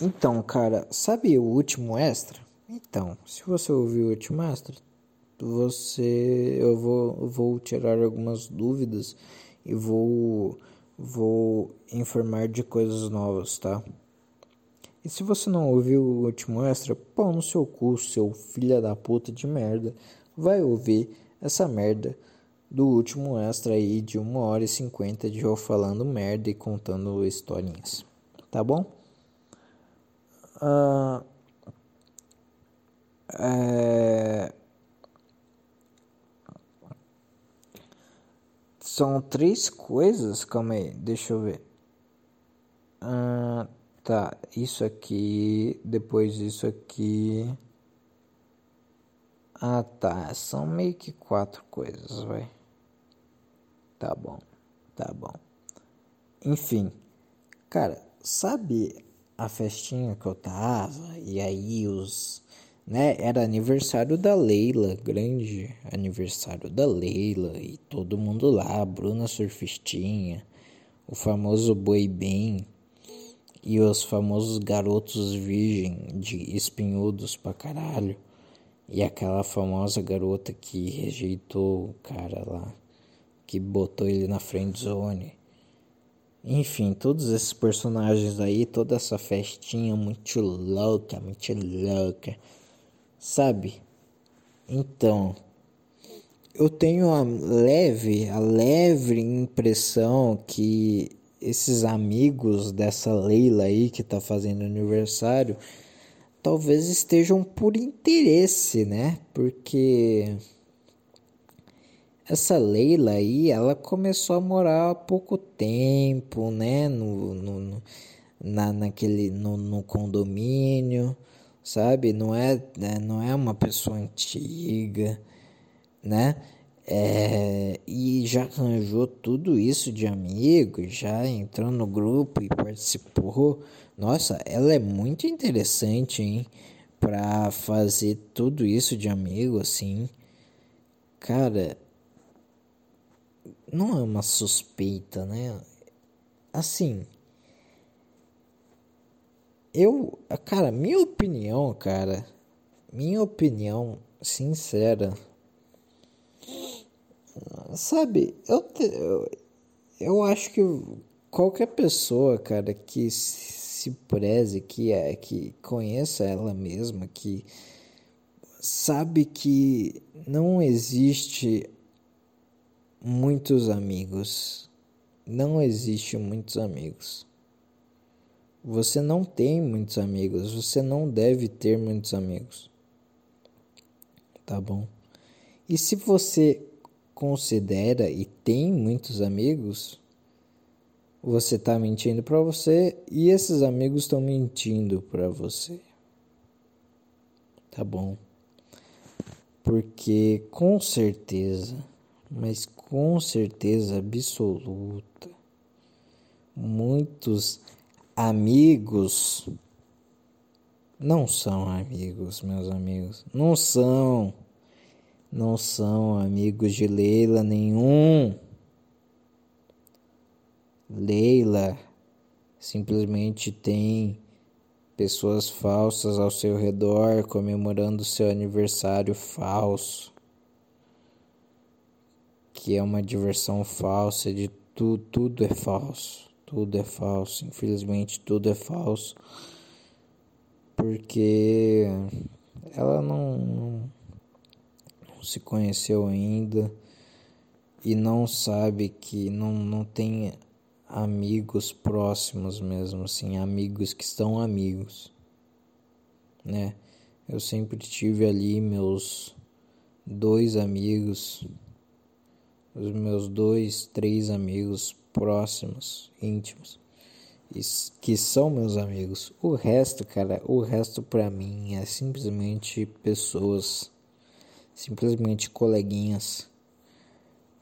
Então, cara, sabe o último extra? Então, se você ouvir o último extra, você eu vou, vou tirar algumas dúvidas e vou vou informar de coisas novas, tá? E se você não ouviu o último extra, pão no seu cu, seu filho da puta de merda, vai ouvir essa merda do último extra aí de 1 hora e 50 de eu falando merda e contando historinhas, tá bom? Uh, é... São três coisas, calma aí, deixa eu ver. Ah, tá, isso aqui, depois isso aqui. Ah, tá, são meio que quatro coisas, vai. Tá bom, tá bom. Enfim, cara, sabe a festinha que eu tava e aí os né? Era aniversário da Leila, grande aniversário da Leila e todo mundo lá, Bruna Surfistinha, o famoso Boi Bem e os famosos garotos virgem de espinhudos pra caralho e aquela famosa garota que rejeitou o cara lá, que botou ele na friend zone. Enfim, todos esses personagens aí, toda essa festinha muito louca, muito louca. Sabe? Então, eu tenho a leve, a leve impressão que esses amigos dessa Leila aí que tá fazendo aniversário talvez estejam por interesse, né? Porque essa Leila aí, ela começou a morar há pouco tempo, né? No, no, no na, naquele, no, no condomínio sabe? Não é, né, não é uma pessoa antiga, né? É, e já arranjou tudo isso de amigo, já entrou no grupo e participou. Nossa, ela é muito interessante, hein? Pra fazer tudo isso de amigo assim. Cara, não é uma suspeita, né? Assim, eu, cara, minha opinião, cara, minha opinião sincera, sabe, eu, eu, eu acho que qualquer pessoa, cara, que se preze, que, é, que conheça ela mesma, que sabe que não existe muitos amigos, não existe muitos amigos. Você não tem muitos amigos, você não deve ter muitos amigos. Tá bom? E se você considera e tem muitos amigos, você está mentindo para você e esses amigos estão mentindo para você. Tá bom? Porque com certeza, mas com certeza absoluta, muitos amigos não são amigos, meus amigos. Não são. Não são amigos de Leila nenhum. Leila simplesmente tem pessoas falsas ao seu redor comemorando seu aniversário falso. Que é uma diversão falsa de tudo, tudo é falso. Tudo é falso, infelizmente tudo é falso. Porque ela não, não se conheceu ainda, e não sabe que não, não tem amigos próximos mesmo, assim, amigos que estão amigos, né? Eu sempre tive ali meus dois amigos, os meus dois, três amigos próximos, íntimos, que são meus amigos. O resto, cara, o resto para mim é simplesmente pessoas, simplesmente coleguinhas.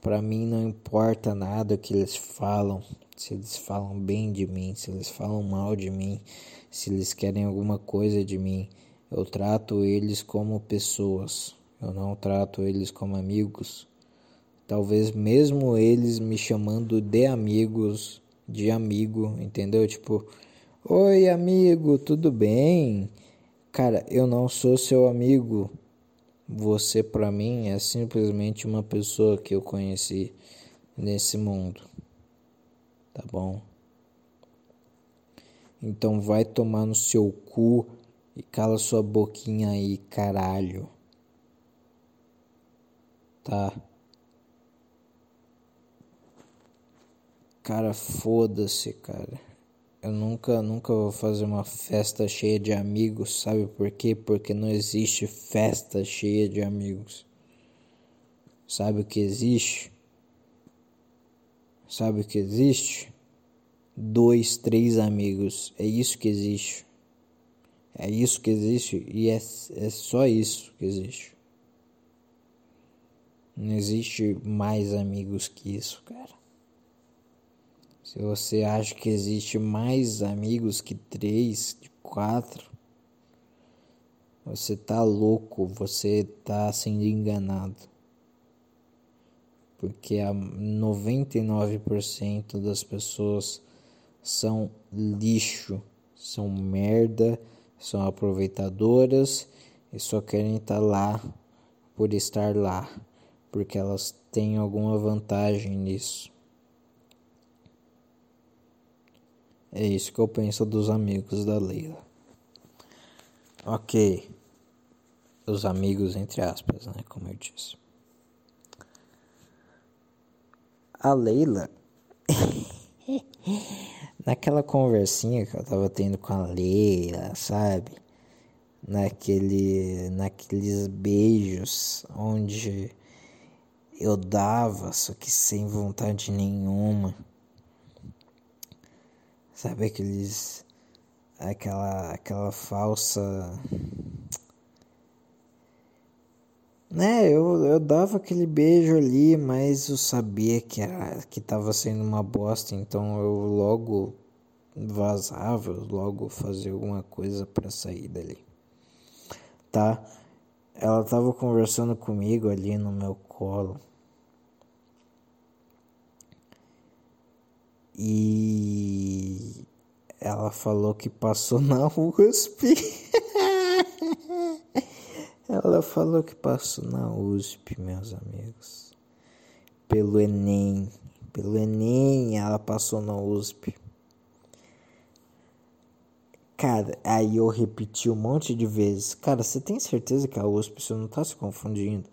Para mim não importa nada o que eles falam, se eles falam bem de mim, se eles falam mal de mim, se eles querem alguma coisa de mim. Eu trato eles como pessoas, eu não trato eles como amigos. Talvez mesmo eles me chamando de amigos, de amigo, entendeu? Tipo, oi amigo, tudo bem? Cara, eu não sou seu amigo. Você para mim é simplesmente uma pessoa que eu conheci nesse mundo. Tá bom? Então vai tomar no seu cu e cala sua boquinha aí, caralho. Tá? Cara, foda-se, cara. Eu nunca, nunca vou fazer uma festa cheia de amigos, sabe por quê? Porque não existe festa cheia de amigos. Sabe o que existe? Sabe o que existe? Dois, três amigos. É isso que existe. É isso que existe e é, é só isso que existe. Não existe mais amigos que isso, cara. Se você acha que existe mais amigos que três, quatro, você tá louco, você tá sendo enganado. Porque a 99% das pessoas são lixo, são merda são aproveitadoras e só querem estar lá por estar lá, porque elas têm alguma vantagem nisso. É isso que eu penso dos amigos da Leila. Ok. Os amigos, entre aspas, né? Como eu disse. A Leila. naquela conversinha que eu tava tendo com a Leila, sabe? Naquele, naqueles beijos onde eu dava, só que sem vontade nenhuma. Sabe aqueles aquela aquela falsa né, eu, eu dava aquele beijo ali, mas eu sabia que era que tava sendo uma bosta, então eu logo vazava, eu logo fazia alguma coisa para sair dali. Tá? Ela tava conversando comigo ali no meu colo. E ela falou que passou na USP. Ela falou que passou na USP, meus amigos. Pelo Enem. Pelo Enem ela passou na USP. Cara, aí eu repeti um monte de vezes. Cara, você tem certeza que é a USP? Você não tá se confundindo?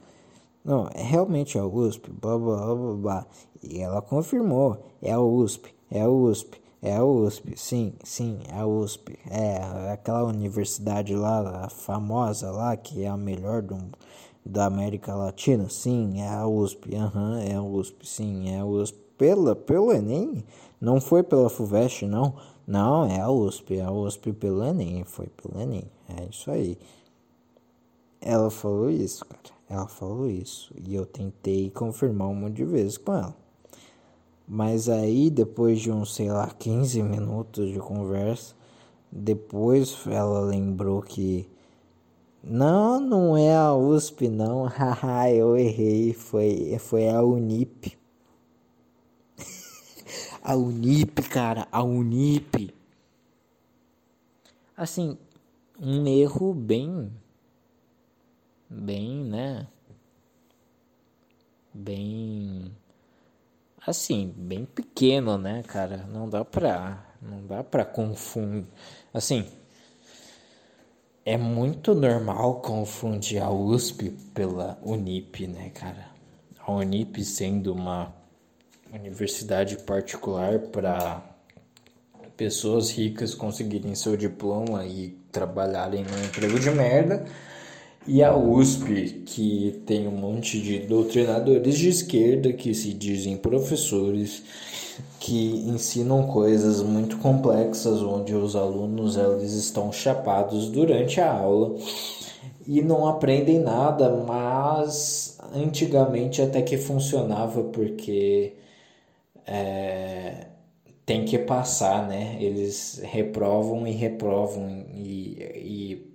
Não, é realmente a USP. Blá, blá, blá, blá. E ela confirmou. É a USP. É a USP. É a USP, sim, sim, é a USP. É aquela universidade lá, a famosa lá, que é a melhor do, da América Latina, sim, é a USP. Aham, uhum, é a USP, sim, é a USP. Pela, pelo Enem? Não foi pela FUVEST, não. Não, é a USP, é a USP pelo Enem, foi pelo Enem. É isso aí. Ela falou isso, cara. Ela falou isso. E eu tentei confirmar um monte de vezes com ela. Mas aí, depois de uns, sei lá, 15 minutos de conversa, depois ela lembrou que. Não, não é a USP, não. Haha, eu errei. Foi, foi a Unip. a Unip, cara, a Unip. Assim, um erro bem. Bem, né? Bem assim, bem pequeno, né, cara? Não dá pra, não dá pra confundir. Assim, é muito normal confundir a USP pela Unip, né, cara? a Unip sendo uma universidade particular para pessoas ricas conseguirem seu diploma e trabalharem num emprego de merda, e a USP, que tem um monte de doutrinadores de esquerda que se dizem professores, que ensinam coisas muito complexas onde os alunos eles estão chapados durante a aula e não aprendem nada, mas antigamente até que funcionava porque é, tem que passar, né? Eles reprovam e reprovam e, e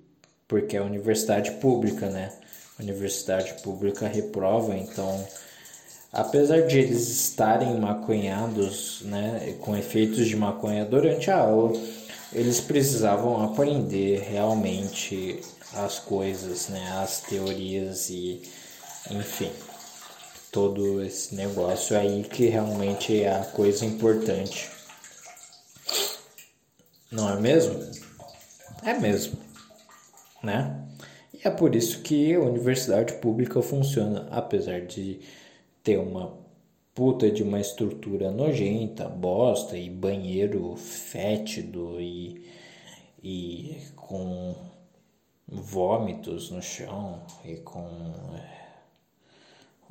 porque é universidade pública, né? Universidade pública reprova, então apesar de eles estarem maconhados, né, com efeitos de maconha durante a aula, eles precisavam aprender realmente as coisas, né, as teorias e enfim, todo esse negócio aí que realmente é a coisa importante. Não é mesmo? É mesmo né? E é por isso que a universidade pública funciona, apesar de ter uma puta de uma estrutura nojenta, bosta e banheiro fétido e, e com vômitos no chão e com é,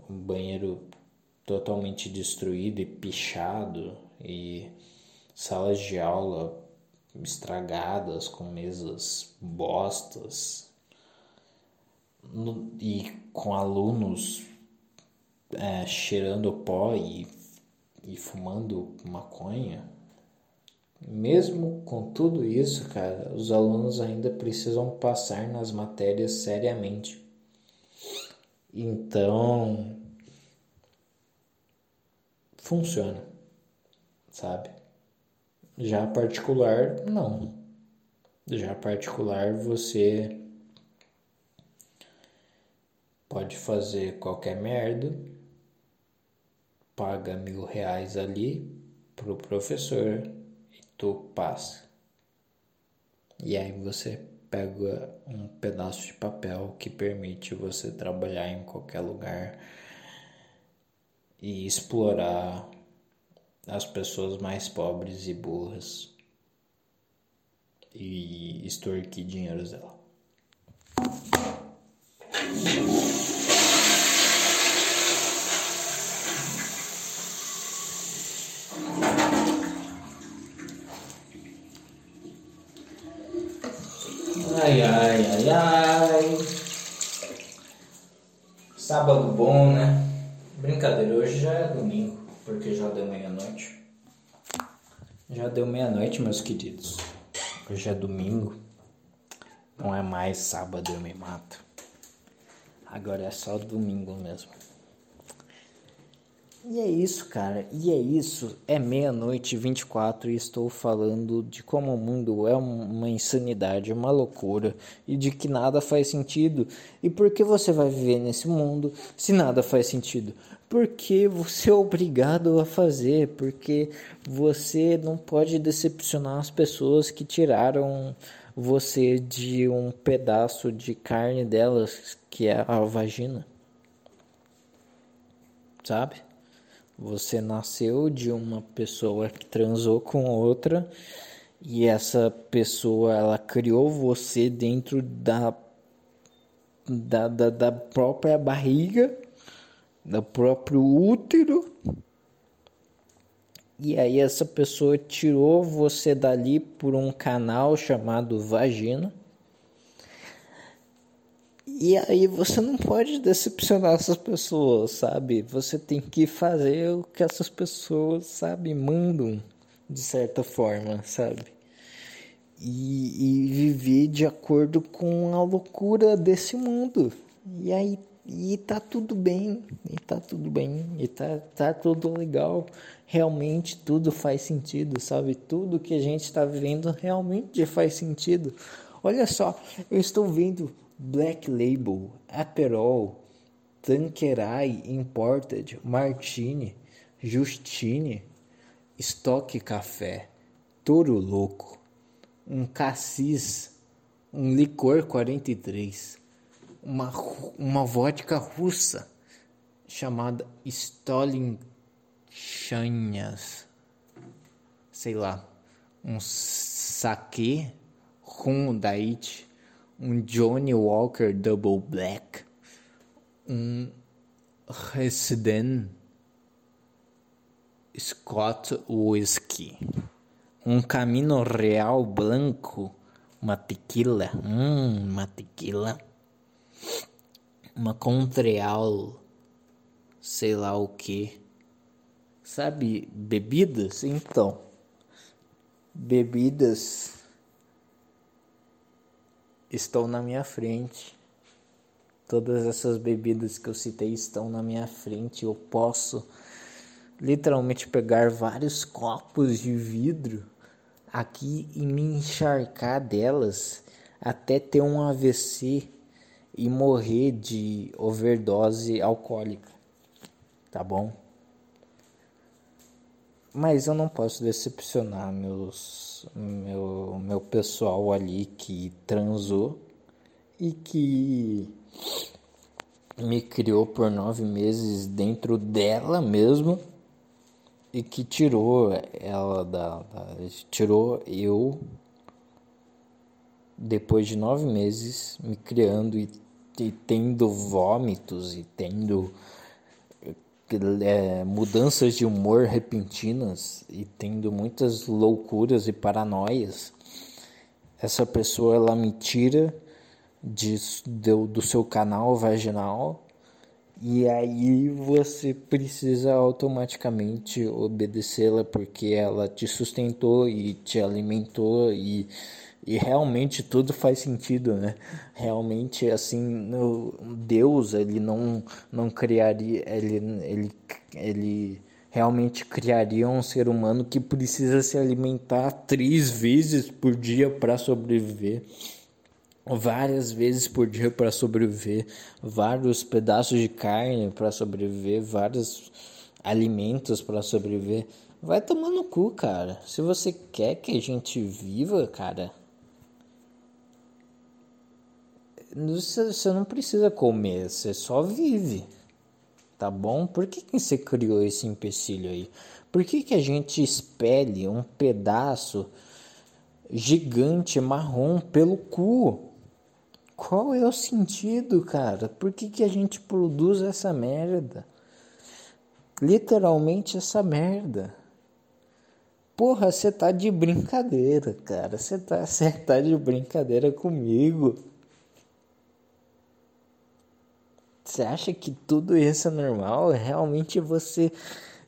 um banheiro totalmente destruído e pichado e salas de aula estragadas, com mesas bostas e com alunos é, cheirando pó e, e fumando maconha. Mesmo com tudo isso, cara, os alunos ainda precisam passar nas matérias seriamente. Então, funciona, sabe? Já particular, não. Já particular, você pode fazer qualquer merda, paga mil reais ali pro professor e tu passa. E aí você pega um pedaço de papel que permite você trabalhar em qualquer lugar e explorar as pessoas mais pobres e burras e extorquir dinheiro dela. Ai, ai, ai, ai. Sábado bom, né? Brincadeira, hoje já é domingo porque já deu meia-noite. Já deu meia-noite, meus queridos. Hoje é domingo, não é mais sábado eu me mato. Agora é só domingo mesmo. E é isso, cara. E é isso. É meia-noite 24 e estou falando de como o mundo é uma insanidade, uma loucura e de que nada faz sentido. E por que você vai viver nesse mundo se nada faz sentido? Porque você é obrigado a fazer, porque você não pode decepcionar as pessoas que tiraram você de um pedaço de carne delas, que é a vagina. Sabe? Você nasceu de uma pessoa que transou com outra e essa pessoa ela criou você dentro da da, da, da própria barriga, do próprio útero. E aí essa pessoa tirou você dali por um canal chamado vagina e aí você não pode decepcionar essas pessoas, sabe? Você tem que fazer o que essas pessoas, sabe, mandam de certa forma, sabe? E, e viver de acordo com a loucura desse mundo. E aí e tá tudo bem, e tá tudo bem, e tá, tá tudo legal. Realmente tudo faz sentido, sabe? Tudo que a gente está vivendo realmente faz sentido. Olha só, eu estou vendo Black Label, Aperol, Tanqueray Imported, Martini, Justine, Estoque Café, Toro Louco, um Cassis, um Licor 43, uma, uma vodka russa, chamada Stolichanhas. Sei lá, um saque rum Dait, um Johnny Walker Double Black, um Resident Scott Whisky, um Camino Real Branco, uma tequila, hum, uma tequila, uma Contreal, sei lá o que, sabe, bebidas? Então, bebidas estão na minha frente. Todas essas bebidas que eu citei estão na minha frente. Eu posso literalmente pegar vários copos de vidro aqui e me encharcar delas até ter um AVC e morrer de overdose alcoólica. Tá bom? Mas eu não posso decepcionar meus, meu, meu pessoal ali que transou e que me criou por nove meses dentro dela mesmo e que tirou ela da, da tirou eu depois de nove meses me criando e, e tendo vômitos e tendo é, mudanças de humor repentinas e tendo muitas loucuras e paranoias essa pessoa ela me tira de, do, do seu canal vaginal e aí você precisa automaticamente obedecê-la porque ela te sustentou e te alimentou e, e realmente tudo faz sentido, né? Realmente assim, Deus ele não não criaria ele ele ele realmente criaria um ser humano que precisa se alimentar três vezes por dia para sobreviver várias vezes por dia para sobreviver, vários pedaços de carne para sobreviver, vários alimentos para sobreviver. Vai tomar no cu, cara. Se você quer que a gente viva, cara, você não precisa comer, você só vive. Tá bom? Por que, que você criou esse empecilho aí? Por que, que a gente espelhe um pedaço gigante marrom pelo cu? Qual é o sentido, cara? Por que, que a gente produz essa merda? Literalmente essa merda. Porra, você tá de brincadeira, cara. Você tá, tá de brincadeira comigo. Você acha que tudo isso é normal? Realmente você,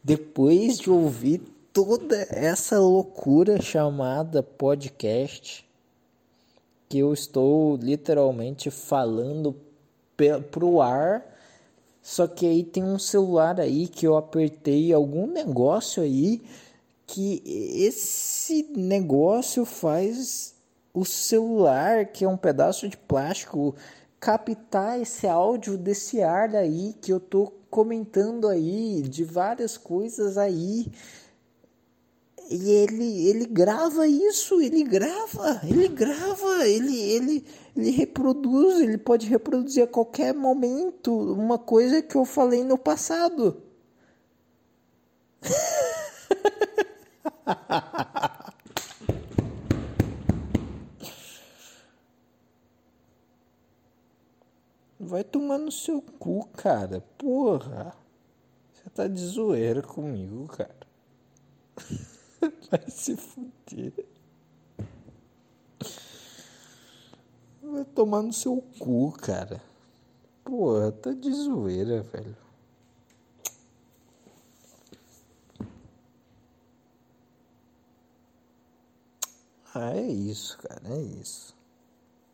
depois de ouvir toda essa loucura chamada podcast, que eu estou literalmente falando pro ar. Só que aí tem um celular aí que eu apertei algum negócio aí que esse negócio faz o celular, que é um pedaço de plástico, captar esse áudio desse ar aí que eu tô comentando aí de várias coisas aí e ele, ele grava isso, ele grava, ele grava, ele, ele, ele reproduz, ele pode reproduzir a qualquer momento uma coisa que eu falei no passado. Vai tomar no seu cu, cara. Porra. Você tá de zoeira comigo, cara. Vai se fuder. Vai tomar no seu cu, cara. Porra, tá de zoeira, velho. Ah, é isso, cara, é isso.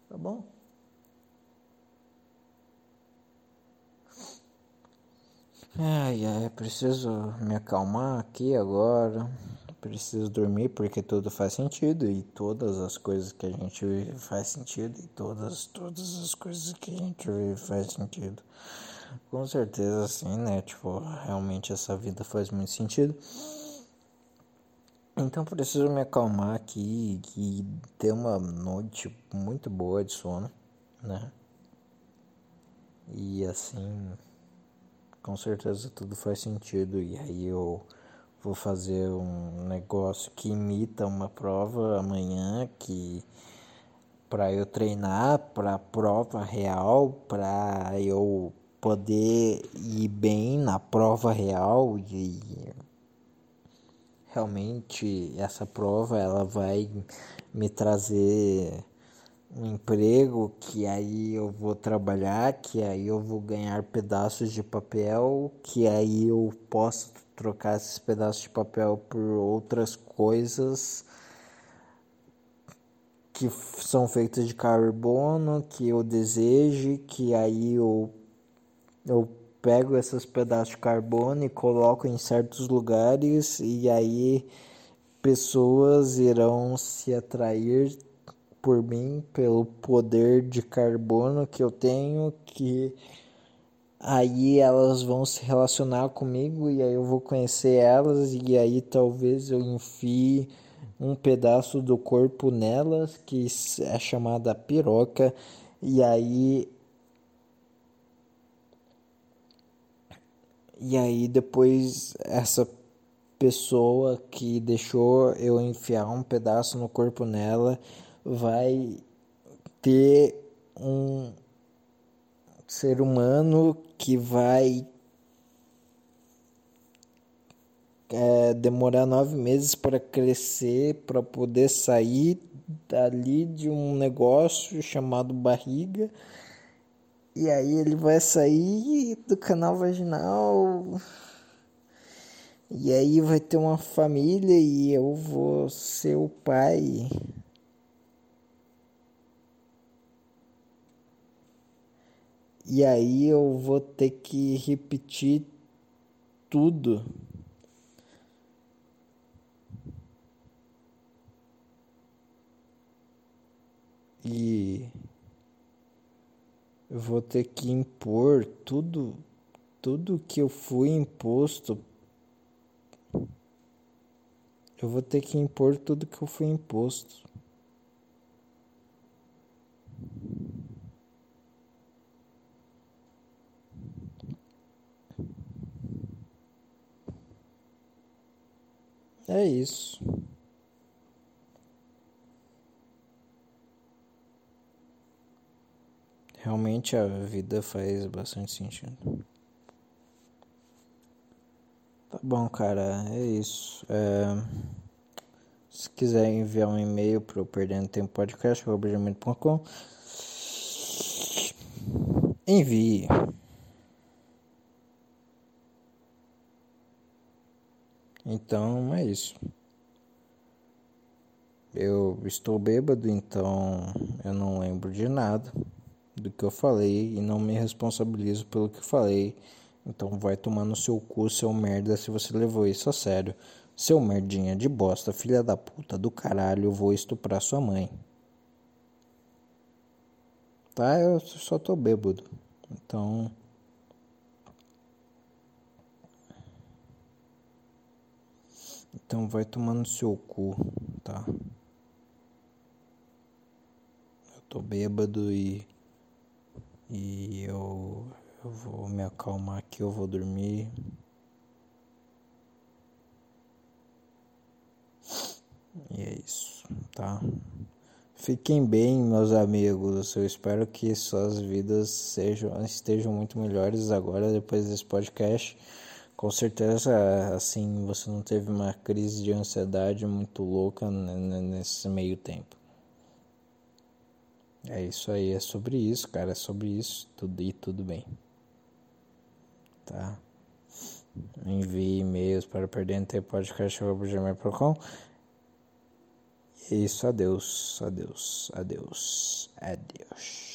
Tá bom? Ai, ai, preciso me acalmar aqui agora preciso dormir porque tudo faz sentido e todas as coisas que a gente vive faz sentido e todas todas as coisas que a gente vive faz sentido. Com certeza sim, né? Tipo, realmente essa vida faz muito sentido. Então preciso me acalmar aqui e ter uma noite muito boa de sono, né? E assim com certeza tudo faz sentido. E aí eu vou fazer um negócio que imita uma prova amanhã que para eu treinar para prova real, para eu poder ir bem na prova real e realmente essa prova ela vai me trazer um emprego que aí eu vou trabalhar, que aí eu vou ganhar pedaços de papel, que aí eu posso trocar esses pedaços de papel por outras coisas que são feitas de carbono, que eu deseje, que aí eu, eu pego esses pedaços de carbono e coloco em certos lugares e aí pessoas irão se atrair por mim, pelo poder de carbono que eu tenho, que aí elas vão se relacionar comigo e aí eu vou conhecer elas e aí talvez eu enfie um pedaço do corpo nelas que é chamada piroca e aí e aí depois essa pessoa que deixou eu enfiar um pedaço no corpo nela vai ter um ser humano que vai é, demorar nove meses para crescer, para poder sair dali de um negócio chamado barriga. E aí ele vai sair do canal vaginal. E aí vai ter uma família e eu vou ser o pai. E aí eu vou ter que repetir tudo. E eu vou ter que impor tudo, tudo que eu fui imposto. Eu vou ter que impor tudo que eu fui imposto. É isso. Realmente a vida faz bastante sentido. Tá bom, cara, é isso. É... Se quiser enviar um e-mail para o Perdendo Tempo Podcast, envie. Então é isso. Eu estou bêbado, então eu não lembro de nada do que eu falei e não me responsabilizo pelo que falei. Então vai tomar no seu cu, seu merda, se você levou isso a sério. Seu merdinha de bosta, filha da puta do caralho, eu vou estuprar sua mãe. Tá? Eu só tô bêbado. Então. Então vai tomar no seu cu, tá? Eu tô bêbado e. E eu. Eu vou me acalmar aqui, eu vou dormir. E é isso, tá? Fiquem bem, meus amigos. Eu espero que suas vidas sejam, estejam muito melhores agora depois desse podcast. Com certeza, assim, você não teve uma crise de ansiedade muito louca nesse meio tempo. É isso aí, é sobre isso, cara, é sobre isso, tudo e tudo bem. Tá? Envie e-mails para perdentepodcast.gmail.com É isso, adeus, adeus, adeus, adeus.